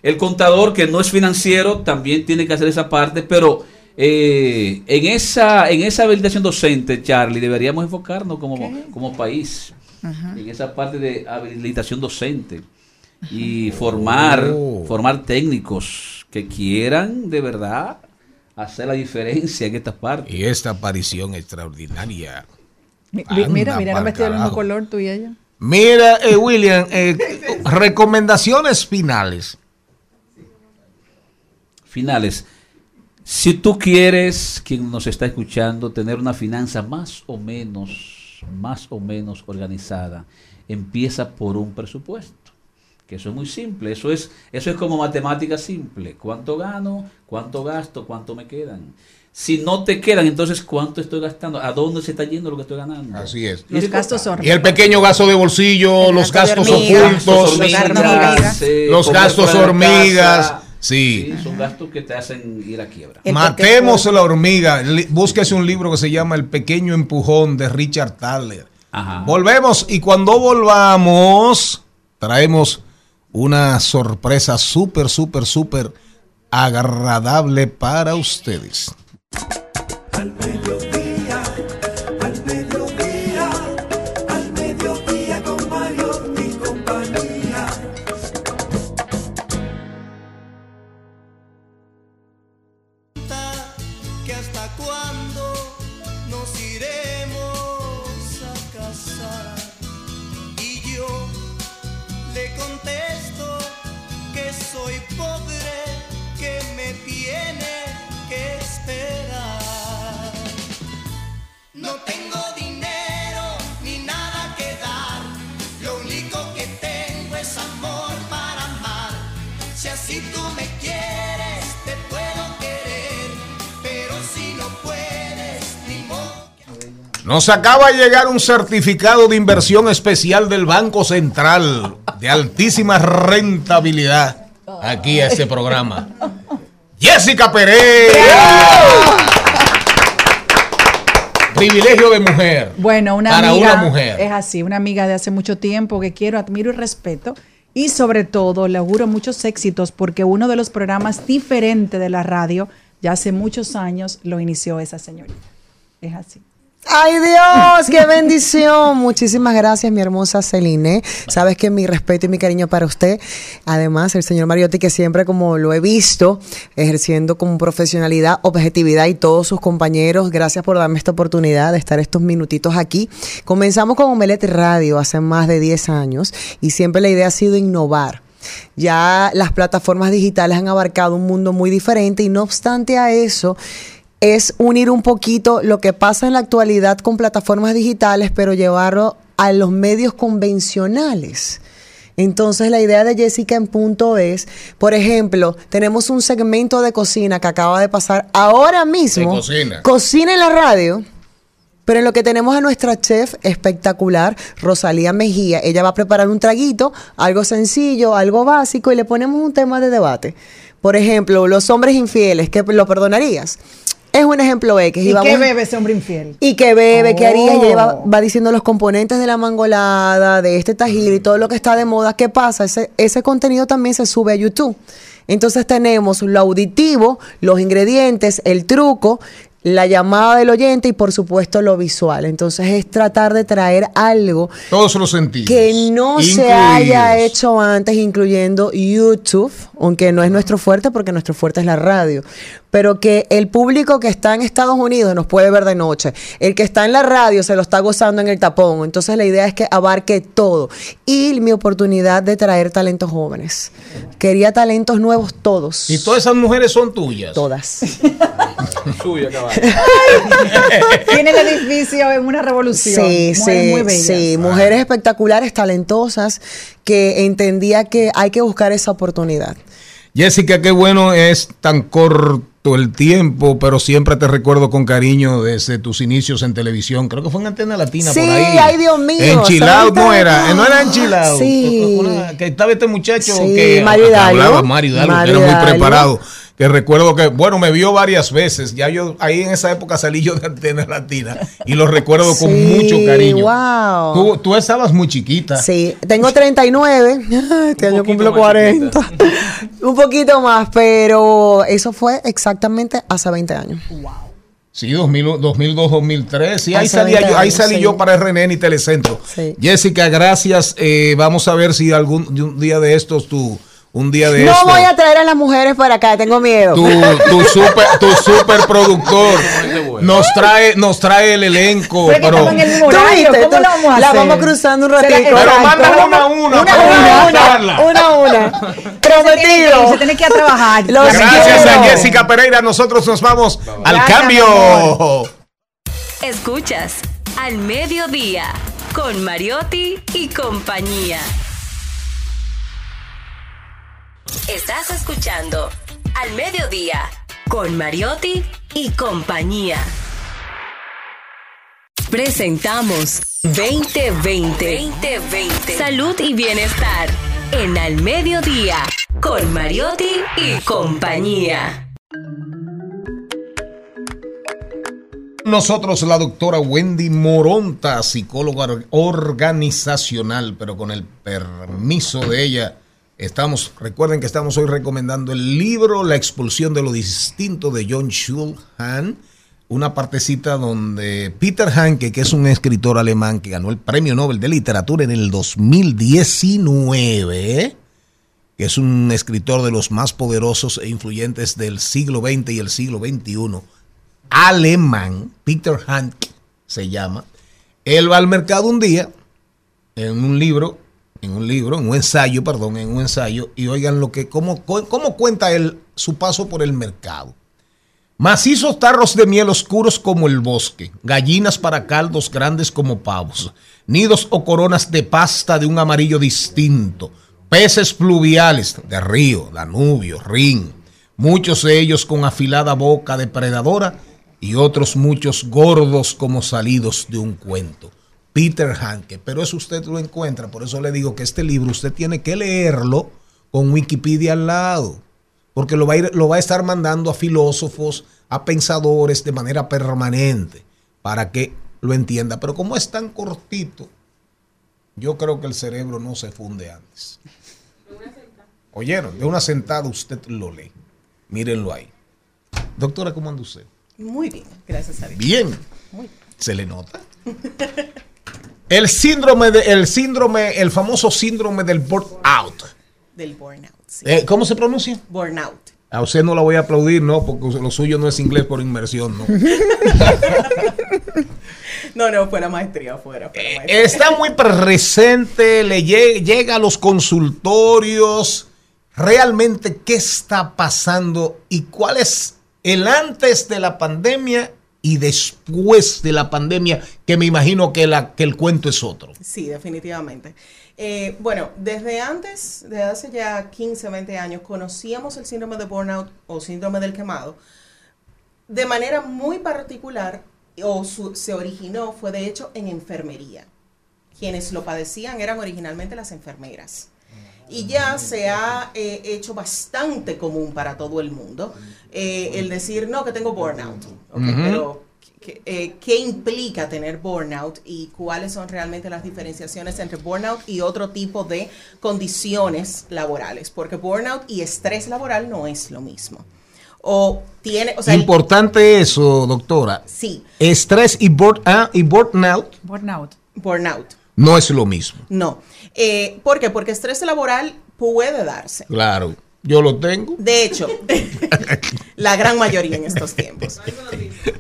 el contador que no es financiero también tiene que hacer esa parte, pero eh, en esa en esa habilitación docente, Charlie, deberíamos enfocarnos como, como país en esa parte de habilitación docente y formar Oh. formar técnicos que quieran de verdad hacer la diferencia en esta parte. Y esta aparición extraordinaria. Mi- mi- mira, mira, no me estoy del mismo color tú y ella. Mira, eh, William, eh, recomendaciones finales. Finales. Si tú quieres, quien nos está escuchando, tener una finanza más o menos, más o menos organizada, empieza por un presupuesto. Que eso es muy simple. Eso es, eso es como matemática simple. ¿Cuánto gano? ¿Cuánto gasto? ¿Cuánto me quedan? Si no te quedan, entonces ¿cuánto estoy gastando? ¿A dónde se está yendo lo que estoy ganando? Así es. Los gastos son Y el pequeño gasto de bolsillo, El los gasto gastos de hormiga, ocultos, los gastos de hormiga. sí, los gastos hormigas. casa. Sí. Sí, son gastos que te hacen ir a quiebra. Matemos la hormiga. Búsquese un libro que se llama El pequeño empujón de Richard Thaler. Volvemos y cuando volvamos traemos una sorpresa súper, súper, súper agradable para ustedes. Al Nos acaba de llegar un certificado de inversión especial del Banco Central de altísima rentabilidad aquí a este programa. Jessica Pérez. Privilegio de mujer. Bueno, una Para amiga. una mujer. Es así, una amiga de hace mucho tiempo que quiero, admiro y respeto. Y sobre todo, le auguro muchos éxitos porque uno de los programas diferentes de la radio, ya hace muchos años, lo inició esa señorita. Es así. Ay Dios, qué bendición. Muchísimas gracias, mi hermosa Celine. Sabes que mi respeto y mi cariño para usted. Además, el señor Mariotti, que siempre como lo he visto, ejerciendo con profesionalidad, objetividad y todos sus compañeros, gracias por darme esta oportunidad de estar estos minutitos aquí. Comenzamos con Omelette Radio hace más de 10 años y siempre la idea ha sido innovar. Ya las plataformas digitales han abarcado un mundo muy diferente y no obstante a eso, es unir un poquito lo que pasa en la actualidad con plataformas digitales, pero llevarlo a los medios convencionales. Entonces la idea de Jessica en punto es, por ejemplo, tenemos un segmento de cocina que acaba de pasar ahora mismo. De cocina. Cocina en la radio. Pero en lo que tenemos a nuestra chef espectacular, Rosalía Mejía, ella va a preparar un traguito, algo sencillo, algo básico, y le ponemos un tema de debate. Por ejemplo, los hombres infieles, ¿qué lo perdonarías? Es un ejemplo X. ¿Y, vamos- qué bebe ese hombre infiel? y que bebe, que haría, y ella va, Oh. va diciendo los componentes de la mangolada, de este tajir y todo lo que está de moda. ¿Qué pasa? Ese, ese contenido también se sube a YouTube. Entonces tenemos lo auditivo, los ingredientes, el truco, la llamada del oyente y por supuesto lo visual. Entonces es tratar de traer algo Todos los sentidos. que no se haya hecho antes, incluyendo YouTube, aunque no es nuestro fuerte porque nuestro fuerte es la radio, pero que el público que está en Estados Unidos nos puede ver de noche, el que está en la radio se lo está gozando en el tapón, entonces la idea es que abarque todo y mi oportunidad de traer talentos jóvenes. Quería talentos nuevos todos. Y todas esas mujeres son tuyas. Todas. Suya, caballo. Tiene el edificio en una revolución. Sí, Mujeres sí, muy bellas. sí, mujeres espectaculares, talentosas, que entendía que hay que buscar esa oportunidad. Jessica, qué bueno es tan corto el tiempo, pero siempre te recuerdo con cariño desde tus inicios en televisión. Creo que fue en Antena Latina Sí, por ahí. ay, Dios mío, En Chilao Santa. no era, eh, no era en Chilao. Sí. Una- que estaba este muchacho Sí, que, Mario que hablaba Mario Hidalgo, que Mario era muy preparado. Que recuerdo que, bueno, me vio varias veces. Ya yo, ahí en esa época salí yo de Antena Latina y lo recuerdo con Sí, mucho cariño. wow. Tú, tú estabas muy chiquita. Sí, tengo 39, este año cumplo 40, un poquito más, pero eso fue exactamente hace 20 años. Sí, 2000, 2002, 2003. Sí, ahí salía 20 yo, ahí salí sí. yo para RNN y Telecentro. Sí. Jessica, gracias. Eh, vamos a ver si algún un día de estos tú, un día de No voy a traer a las mujeres para acá, tengo miedo. tu, tu super, tu super productor nos trae, nos trae el elenco. ¿cómo Tú- lo vamos a la hacer? vamos cruzando un ratito. Pero mándala una a una. Una, para una, Prometido. Se tiene que ir a trabajar. Los Gracias quiero. a Jessica Pereira. Nosotros nos vamos al Gracias, cambio. Escuchas Al Mediodía con Mariotti y compañía. Estás escuchando Al Mediodía con Mariotti y compañía. Presentamos 2020. 2020. Salud y bienestar en Al Mediodía con Mariotti y compañía. Nosotros, la doctora Wendy Moronta, psicóloga or- organizacional, pero con el permiso de ella, estamos, recuerden que estamos hoy recomendando el libro La expulsión de lo distinto de John Schulhan, una partecita donde Peter Hanke, que es un escritor alemán que ganó el Premio Nobel de Literatura en el 2019, que es un escritor de los más poderosos e influyentes del siglo XX y el siglo XXI, alemán, Peter Hanke se llama. Él va al mercado un día en un libro, en un libro, en un ensayo, perdón, en un ensayo, y oigan lo que, cómo, cómo cuenta él su paso por el mercado. Macizos tarros de miel oscuros como el bosque, gallinas para caldos grandes como pavos, nidos o coronas de pasta de un amarillo distinto, peces pluviales de río, Danubio, Rin, muchos de ellos con afilada boca depredadora y otros muchos gordos como salidos de un cuento. Peter Hanke, pero eso usted lo encuentra, por eso le digo que este libro usted tiene que leerlo con Wikipedia al lado porque lo va, a ir- lo va a estar mandando a filósofos, a pensadores de manera permanente. para que lo entienda. Pero como es tan cortito, yo creo que el cerebro no se funde antes. Oyeron, de una sentada usted lo lee. Mírenlo ahí. Doctora, ¿cómo anda usted? Muy bien, gracias a Dios. Bien. Muy Se le nota. El síndrome, de, el síndrome, el famoso síndrome del burnout. Del burnout. sí. Eh, ¿Cómo se pronuncia? Burnout. A usted no la voy a aplaudir, no, porque lo suyo no es inglés por inmersión, no. No, no, fue la maestría, fuera. fue la maestría. Está muy presente, le lle- llega a los consultorios. Realmente, ¿qué está pasando y cuál es el antes de la pandemia y después de la pandemia? Que me imagino que, la, que el cuento es otro. Sí, definitivamente. Eh, bueno, desde antes, desde hace ya 15, 20 años, conocíamos el síndrome de burnout o síndrome del quemado de manera muy particular o su- se originó, fue de hecho en enfermería. Quienes lo padecían eran originalmente las enfermeras. Y ya se ha eh, hecho bastante común para todo el mundo eh, el decir, no, que tengo burnout. Ok, Ujú. Pero, ¿qué, eh, ¿qué implica tener burnout y cuáles son realmente las diferenciaciones entre burnout y otro tipo de condiciones laborales? Porque burnout y estrés laboral no es lo mismo. O tiene, o sea, el- Importante eso, doctora. sí, Estrés y, burn- ah, y burnout Burnout. burnout. No es lo mismo. No. Eh, ¿Por qué? Porque estrés laboral puede darse. Claro, yo lo tengo. De hecho, la gran mayoría en estos tiempos.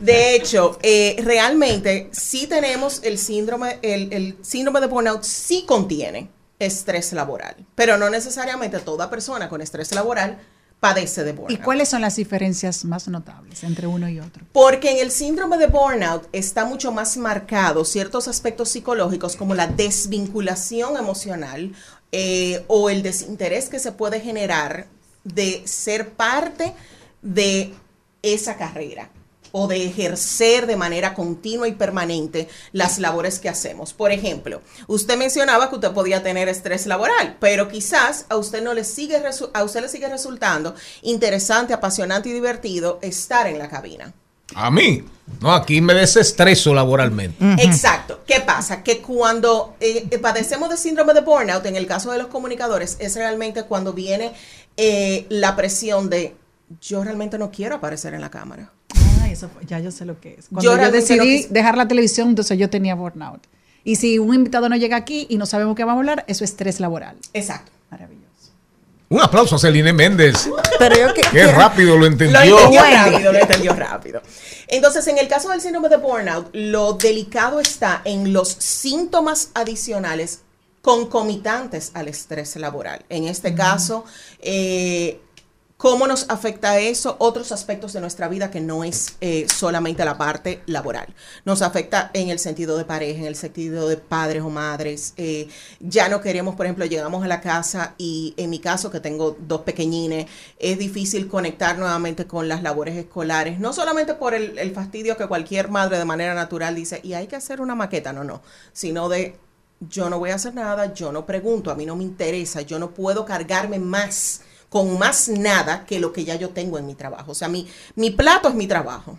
De hecho, eh, realmente sí tenemos el síndrome, el, el síndrome de burnout sí contiene estrés laboral, pero no necesariamente toda persona con estrés laboral padece de ¿Y burnout. cuáles son las diferencias más notables entre uno y otro? Porque en el síndrome de burnout está mucho más marcado ciertos aspectos psicológicos como la desvinculación emocional eh, o el desinterés que se puede generar de ser parte de esa carrera o de ejercer de manera continua y permanente las labores que hacemos. Por ejemplo, usted mencionaba que usted podía tener estrés laboral, pero quizás a usted no le sigue resu- a usted le sigue resultando interesante, apasionante y divertido estar en la cabina. A mí. No, aquí me desestreso laboralmente. Exacto. ¿Qué pasa? Que cuando eh, eh, padecemos de síndrome de burnout, en el caso de los comunicadores, es realmente cuando viene eh, la presión de yo realmente no quiero aparecer en la cámara. Eso fue- ya yo sé lo que es. Cuando Yo decidí dejar la televisión, entonces yo tenía burnout. Y si un invitado no llega aquí y no sabemos qué vamos a hablar, eso es estrés laboral. Exacto. Maravilloso. Un aplauso a Celine Méndez. Pero yo que- Qué rápido lo entendió. Lo entendió rápido, lo entendió rápido. Entonces, en el caso del síndrome de burnout, lo delicado está en los síntomas adicionales concomitantes al estrés laboral. En este caso, eh, ¿cómo nos afecta eso? Otros aspectos de nuestra vida que no es eh, solamente la parte laboral. Nos afecta en el sentido de pareja, en el sentido de padres o madres. eh, ya no queremos, por ejemplo, llegamos a la casa y en mi caso, que tengo dos pequeñines, es difícil conectar nuevamente con las labores escolares, no solamente por el, el fastidio que cualquier madre de manera natural dice, y hay que hacer una maqueta, no, no, sino de yo no voy a hacer nada, yo no pregunto, a mí no me interesa, yo no puedo cargarme más con más nada que lo que ya yo tengo en mi trabajo. O sea, mi, mi plato es mi trabajo.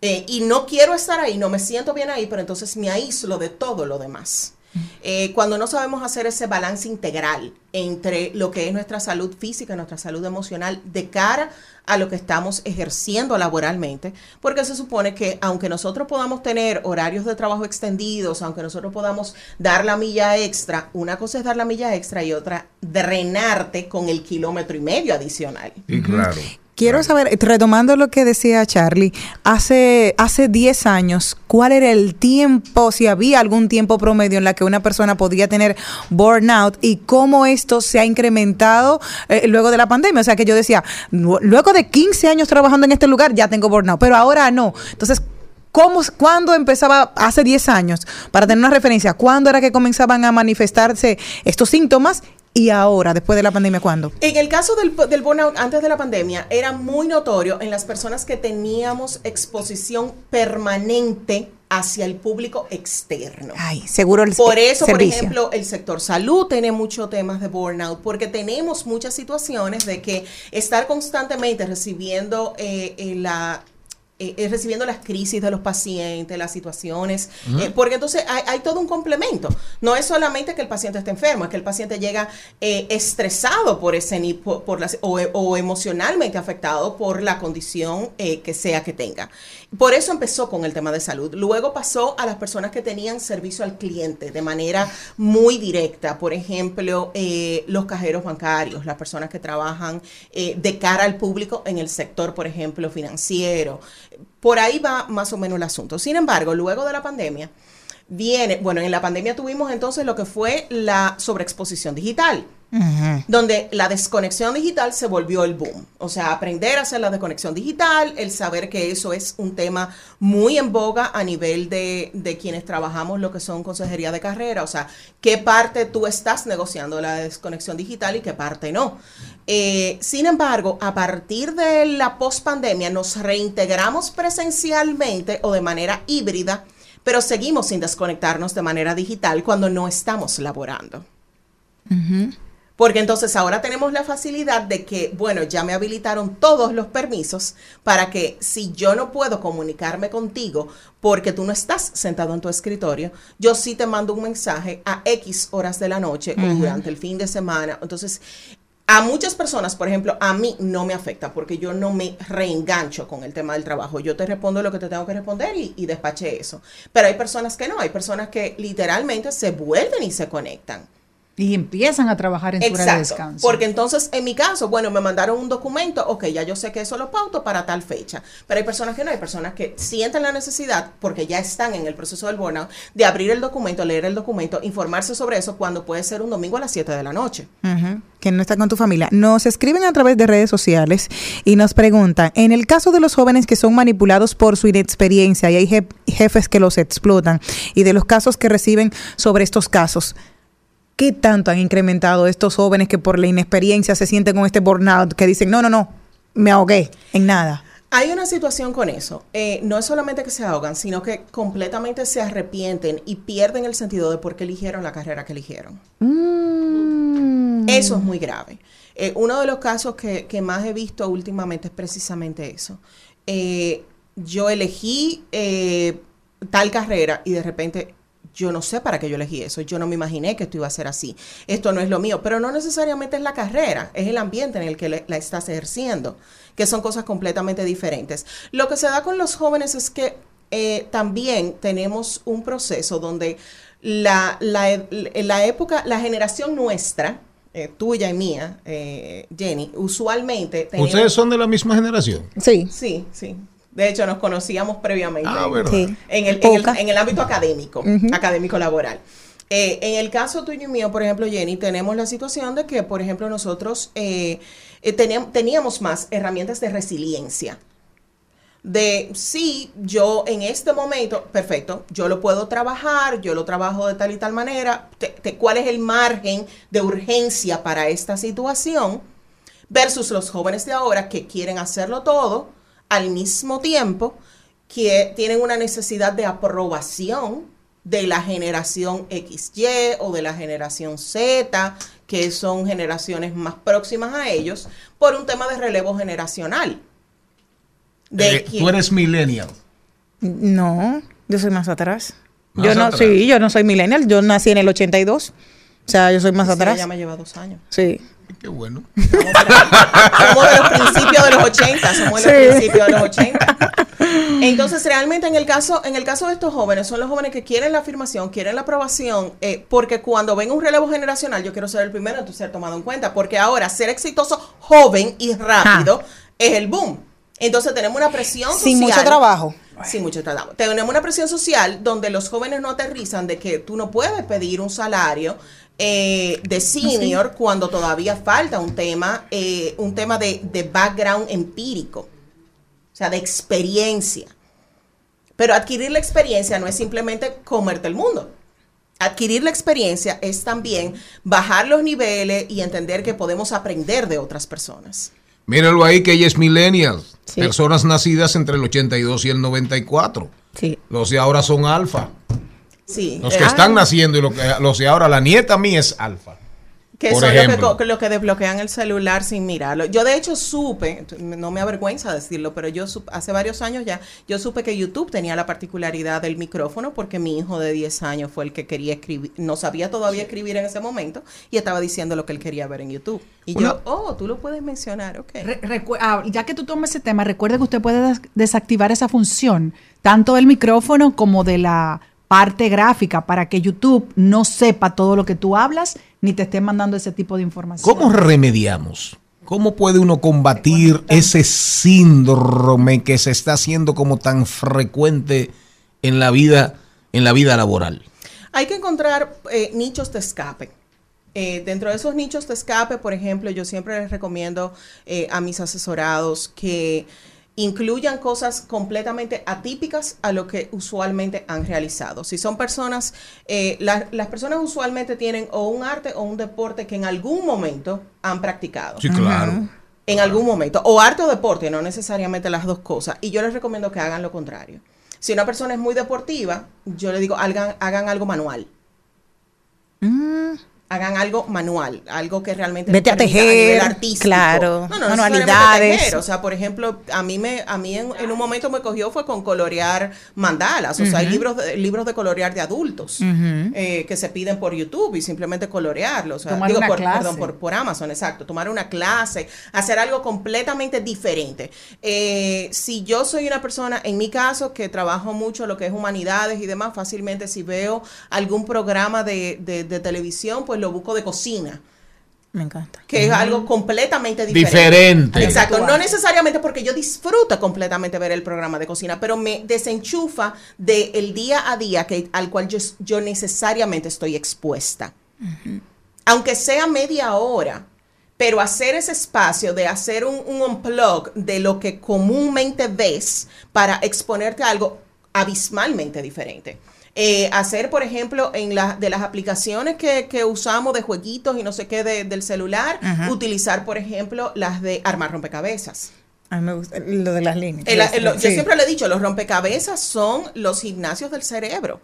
Eh, y no quiero estar ahí, no me siento bien ahí, pero entonces me aíslo de todo lo demás. Eh, cuando no sabemos hacer ese balance integral entre lo que es nuestra salud física, nuestra salud emocional, de cara a lo que estamos ejerciendo laboralmente, porque se supone que aunque nosotros podamos tener horarios de trabajo extendidos, aunque nosotros podamos dar la milla extra, una cosa es dar la milla extra y otra drenarte con el kilómetro y medio adicional. Sí, claro. Quiero saber, retomando lo que decía Charlie, hace, hace 10 años, ¿cuál era el tiempo, si había algún tiempo promedio en la que una persona podía tener burnout y cómo esto se ha incrementado eh, luego de la pandemia? O sea, que yo decía, "Nu- luego de 15 años trabajando en este lugar ya tengo burnout, pero ahora no. Entonces, ¿Cómo, ¿Cuándo empezaba, hace 10 años, para tener una referencia, cuándo era que comenzaban a manifestarse estos síntomas y ahora, después de la pandemia, cuándo? En el caso del, del burnout antes de la pandemia, era muy notorio en las personas que teníamos exposición permanente hacia el público externo. Ay, seguro el Por eso, servicio. por ejemplo, el sector salud tiene muchos temas de burnout, porque tenemos muchas situaciones de que estar constantemente recibiendo eh, eh, la eh, eh, recibiendo las crisis de los pacientes, las situaciones, eh, porque entonces hay, hay todo un complemento. No es solamente que el paciente esté enfermo, es que el paciente llega eh, estresado por ese ni- por, por las- o, o emocionalmente afectado por la condición que sea que tenga. Por eso empezó con el tema de salud. Luego pasó a las personas que tenían servicio al cliente de manera muy directa. Por ejemplo, eh, los cajeros bancarios, las personas que trabajan eh, de cara al público en el sector, por ejemplo, financiero. Por ahí va más o menos el asunto. Sin embargo, luego de la pandemia, viene, bueno, en la pandemia tuvimos entonces lo que fue la sobreexposición digital donde la desconexión digital se volvió el boom. O sea, aprender a hacer la desconexión digital, el saber que eso es un tema muy en boga a nivel de, de quienes trabajamos lo que son consejería de carrera. O sea, qué parte tú estás negociando la desconexión digital y qué parte no. Eh, sin embargo, a partir de la pospandemia nos reintegramos presencialmente o de manera híbrida, pero seguimos sin desconectarnos de manera digital cuando no estamos laborando. Porque entonces ahora tenemos la facilidad de que, bueno, ya me habilitaron todos los permisos para que si yo no puedo comunicarme contigo porque tú no estás sentado en tu escritorio, yo sí te mando un mensaje a X horas de la noche o durante el fin de semana. Entonces, a muchas personas, por ejemplo, a mí no me afecta porque yo no me reengancho con el tema del trabajo. Yo te respondo lo que te tengo que responder y, y despaché eso. Pero hay personas que no, hay personas que literalmente se vuelven y se conectan. Y empiezan a trabajar en su hora de descanso. Porque entonces, en mi caso, bueno, me mandaron un documento, ok, ya yo sé que eso lo pauto para tal fecha. Pero hay personas que no, hay personas que sienten la necesidad, porque ya están en el proceso del burnout, de abrir el documento, leer el documento, informarse sobre eso cuando puede ser un domingo a las 7 de la noche. Ujú, que no está con tu familia. Nos escriben a través de redes sociales y nos preguntan, en el caso de los jóvenes que son manipulados por su inexperiencia y hay jef- jefes que los explotan y de los casos que reciben sobre estos casos, ¿qué tanto han incrementado estos jóvenes que por la inexperiencia se sienten con este burnout que dicen, no, no, no, me ahogué en nada? Hay una situación con eso. Eh, no es solamente que se ahogan, sino que completamente se arrepienten y pierden el sentido de por qué eligieron la carrera que eligieron. Eso es muy grave. Eh, uno de los casos que, que más he visto últimamente es precisamente eso. Eh, yo elegí tal carrera y de repente yo no sé para qué yo elegí eso. Yo no me imaginé que esto iba a ser así. Esto no es lo mío, pero no necesariamente es la carrera, es el ambiente en el que le- la estás ejerciendo, que son cosas completamente diferentes. Lo que se da con los jóvenes es que eh, también tenemos un proceso donde la, la, la época, la generación nuestra, eh, tuya y mía, eh, Jenny, usualmente tenemos... ¿Ustedes son de la misma generación? Sí. Sí, sí. De hecho, nos conocíamos previamente Ah. Sí. en, el, en, el, Poca. en el ámbito académico, Ujú. académico laboral. Eh, en el caso tuyo y mío, por ejemplo, Jenny, tenemos la situación de que, por ejemplo, nosotros eh, eh, teníamos, teníamos más herramientas de resiliencia. De sí, yo en este momento, perfecto, yo lo puedo trabajar, yo lo trabajo de tal y tal manera, te- te- cuál es el margen de urgencia para esta situación, versus los jóvenes de ahora que quieren hacerlo todo al mismo tiempo, que tienen una necesidad de aprobación de la generación XY o de la generación Z, que son generaciones más próximas a ellos, por un tema de relevo generacional. De Eh, tú eres millennial. No, yo soy más atrás. Más yo no, atrás. sí, yo no soy millennial, yo nací en el 82. O sea, yo soy más Sí, atrás. ella me lleva dos años. Sí. Qué bueno. Somos de los principios de los 80, somos de los Sí. principios de los 80. Entonces, realmente en el caso, en el caso de estos jóvenes, son los jóvenes que quieren la afirmación, quieren la aprobación, eh, porque cuando ven un relevo generacional, yo quiero ser el primero en ser tomado en cuenta, porque ahora ser exitoso, joven y rápido es el boom. Entonces tenemos una presión Sin social. mucho trabajo. Sin mucho trabajo. Tenemos una presión social donde los jóvenes no aterrizan de que tú no puedes pedir un salario eh, de senior cuando todavía falta un tema, eh, un tema de, de background empírico, o sea, de experiencia. Pero adquirir la experiencia no es simplemente comerte el mundo. Adquirir la experiencia es también bajar los niveles y entender que podemos aprender de otras personas. Míralo ahí que ella es millennial. Sí. Personas nacidas entre el 82 y el 94. Sí. Los de ahora son alfa. Sí. Los que están naciendo y los, que, los de ahora, la nieta mía es alfa. Que Por son los que, los que desbloquean el celular sin mirarlo. Yo de hecho supe, no me avergüenza decirlo, pero yo sup- hace varios años ya, yo supe que YouTube tenía la particularidad del micrófono porque mi hijo de 10 años fue el que quería escribir, no sabía todavía escribir en ese momento y estaba diciendo lo que él quería ver en YouTube. Y Una- yo, oh, tú lo puedes mencionar, ok. Ah, ya que tú tomas ese tema, recuerde que usted puede des- desactivar esa función, tanto del micrófono como de la parte gráfica, para que YouTube no sepa todo lo que tú hablas ni te esté mandando ese tipo de información. ¿Cómo remediamos? ¿Cómo puede uno combatir ese síndrome que se está haciendo como tan frecuente en la vida, en la vida laboral? Hay que encontrar eh, nichos de escape. Eh, dentro de esos nichos de escape, por ejemplo, yo siempre les recomiendo eh, a mis asesorados que incluyan cosas completamente atípicas a lo que usualmente han realizado. Si son personas, eh, la- las personas usualmente tienen o un arte o un deporte que en algún momento han practicado. Sí, claro. En algún momento. O arte o deporte, no necesariamente las dos cosas. Y yo les recomiendo que hagan lo contrario. Si una persona es muy deportiva, yo le digo, hagan, hagan algo manual. Hagan algo manual, algo que realmente Vete a tejer, nivel artístico. claro, no, no manualidades. tejer, O sea, por ejemplo, a mí me, a mí en, en un momento me cogió fue con colorear mandalas. O sea, hay libros de, libros de colorear de adultos eh, que se piden por YouTube y simplemente colorearlos. O sea, Tomar digo, una por, clase. perdón, por, por Amazon, exacto. Tomar una clase, hacer algo completamente diferente. Eh, si yo soy una persona, en mi caso, que trabajo mucho lo que es humanidades y demás, fácilmente si veo algún programa de, de- de televisión, pues lo busco de cocina. Me encanta. Que es algo completamente diferente. Diferente. Exacto. No necesariamente porque yo disfruto completamente ver el programa de cocina, pero me desenchufa del día a día que, al cual yo, yo necesariamente estoy expuesta aunque sea media hora, pero hacer ese espacio de hacer un, un unplug de lo que comúnmente ves para exponerte a algo abismalmente diferente. Eh, hacer, por ejemplo, en la, de las aplicaciones que, que usamos de jueguitos y no sé qué de- del celular, Ajá. utilizar, por ejemplo, las de armar rompecabezas. A mí me gusta lo de las líneas. El- el- yo Sí. siempre le he dicho, los rompecabezas son los gimnasios del cerebro.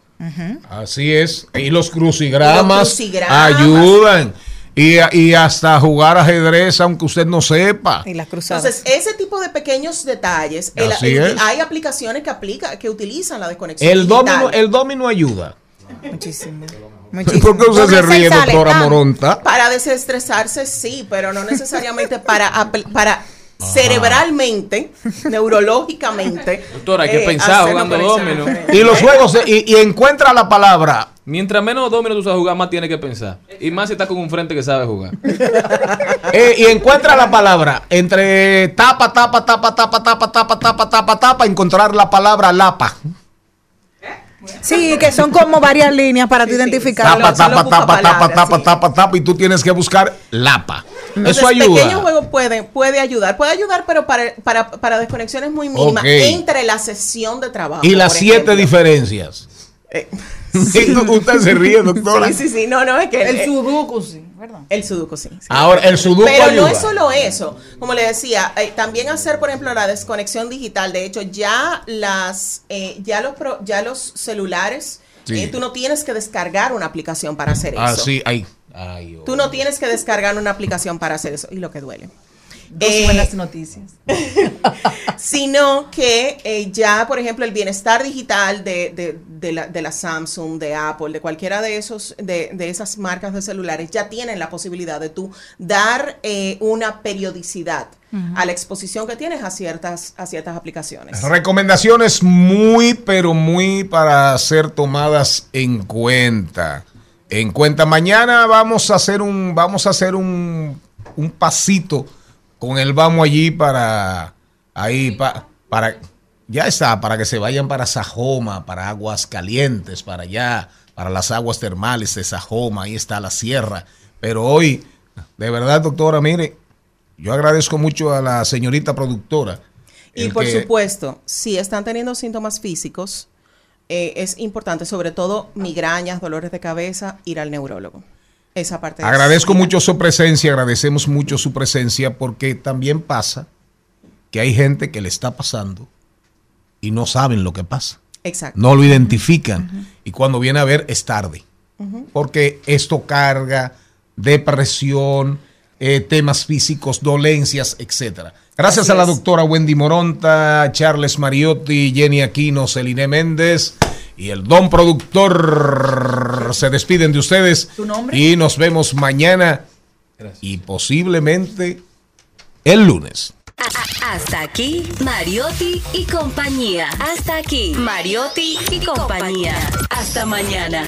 Así es. Y los crucigramas, Los crucigramas. ayudan. Y, y hasta jugar ajedrez, aunque usted no sepa. Y las Entonces, ese tipo de pequeños detalles, el- Así el- es. hay aplicaciones que aplica, que utilizan la desconexión. El digital. domino, el domino ayuda. Muchísimo. ¿Por qué usted se ríe, doctora Moronta? Para desestresarse, sí, pero no necesariamente para, apl- cerebralmente, neurológicamente. Doctora, hay que eh, pensar jugando con esa- domino. Y los juegos, y, y encuentra la palabra. Mientras menos domino tú sabes jugar, más tienes que pensar. Y más si estás con un frente que sabe jugar. eh, y encuentra la palabra. Entre tapa, tapa, tapa, tapa, tapa, tapa, tapa, tapa, tapa, encontrar la palabra lapa. Sí, que son como varias líneas para tú identificar. Tapa, tapa, tapa, tapa, tapa, tapa, tapa, y tú tienes que buscar lapa. Entonces, Eso pequeños ayuda. juegos puede, puede ayudar. Puede ayudar, pero para, para, para desconexiones muy mínimas entre la sesión de trabajo. Y las siete ejemplo. diferencias. Sí, usted se ríe, doctora. Sí, sí, sí. No, no, es que. El eh, sudoku, sí, ¿verdad? El sudoku, sí. sí. Ahora, el sudoku Pero no es solo eso. Como le decía, eh, también hacer, por ejemplo, la desconexión digital. De hecho, ya las, eh, ya los, pro- ya los celulares, Sí. eh, tú no tienes que descargar una aplicación para hacer eso. Ah, sí, ahí. Ay, oh. Tú no tienes que descargar una aplicación para hacer eso. Y lo que duele. Dos Eh, buenas noticias. sino que eh, ya, por ejemplo, el bienestar digital de, de- de la, de la Samsung, de Apple, de cualquiera de esos, de, de esas marcas de celulares, ya tienen la posibilidad de tú dar eh, una periodicidad a la exposición que tienes a ciertas, a ciertas aplicaciones. Recomendaciones muy, pero muy para ser tomadas en cuenta. En cuenta. Mañana vamos a hacer un, vamos a hacer un, un pasito con el vamos allí para ahí pa- para ya está para que se vayan para Sajoma, para aguas calientes, para allá, para las aguas termales de Sajoma. Ahí está la sierra. Pero hoy, de verdad, doctora, mire, yo agradezco mucho a la señorita productora. Y por que- supuesto, si están teniendo síntomas físicos, eh, es importante, sobre todo migrañas, dolores de cabeza, ir al neurólogo. Esa parte es Agradezco mucho su presencia, agradecemos mucho su presencia porque también pasa que hay gente que le está pasando y no saben lo que pasa. Exacto. No lo identifican y cuando viene a ver es tarde porque esto carga depresión, eh, temas físicos, dolencias, etcétera. Gracias Así a la es. doctora Wendy Moronta, Charles Mariotti, Jenny Aquino, Celine Méndez y el don productor se despiden de ustedes ¿Tu nombre? y nos vemos mañana y posiblemente el lunes. Hasta aquí, Mariotti y compañía. Hasta aquí, Mariotti y compañía. Hasta mañana.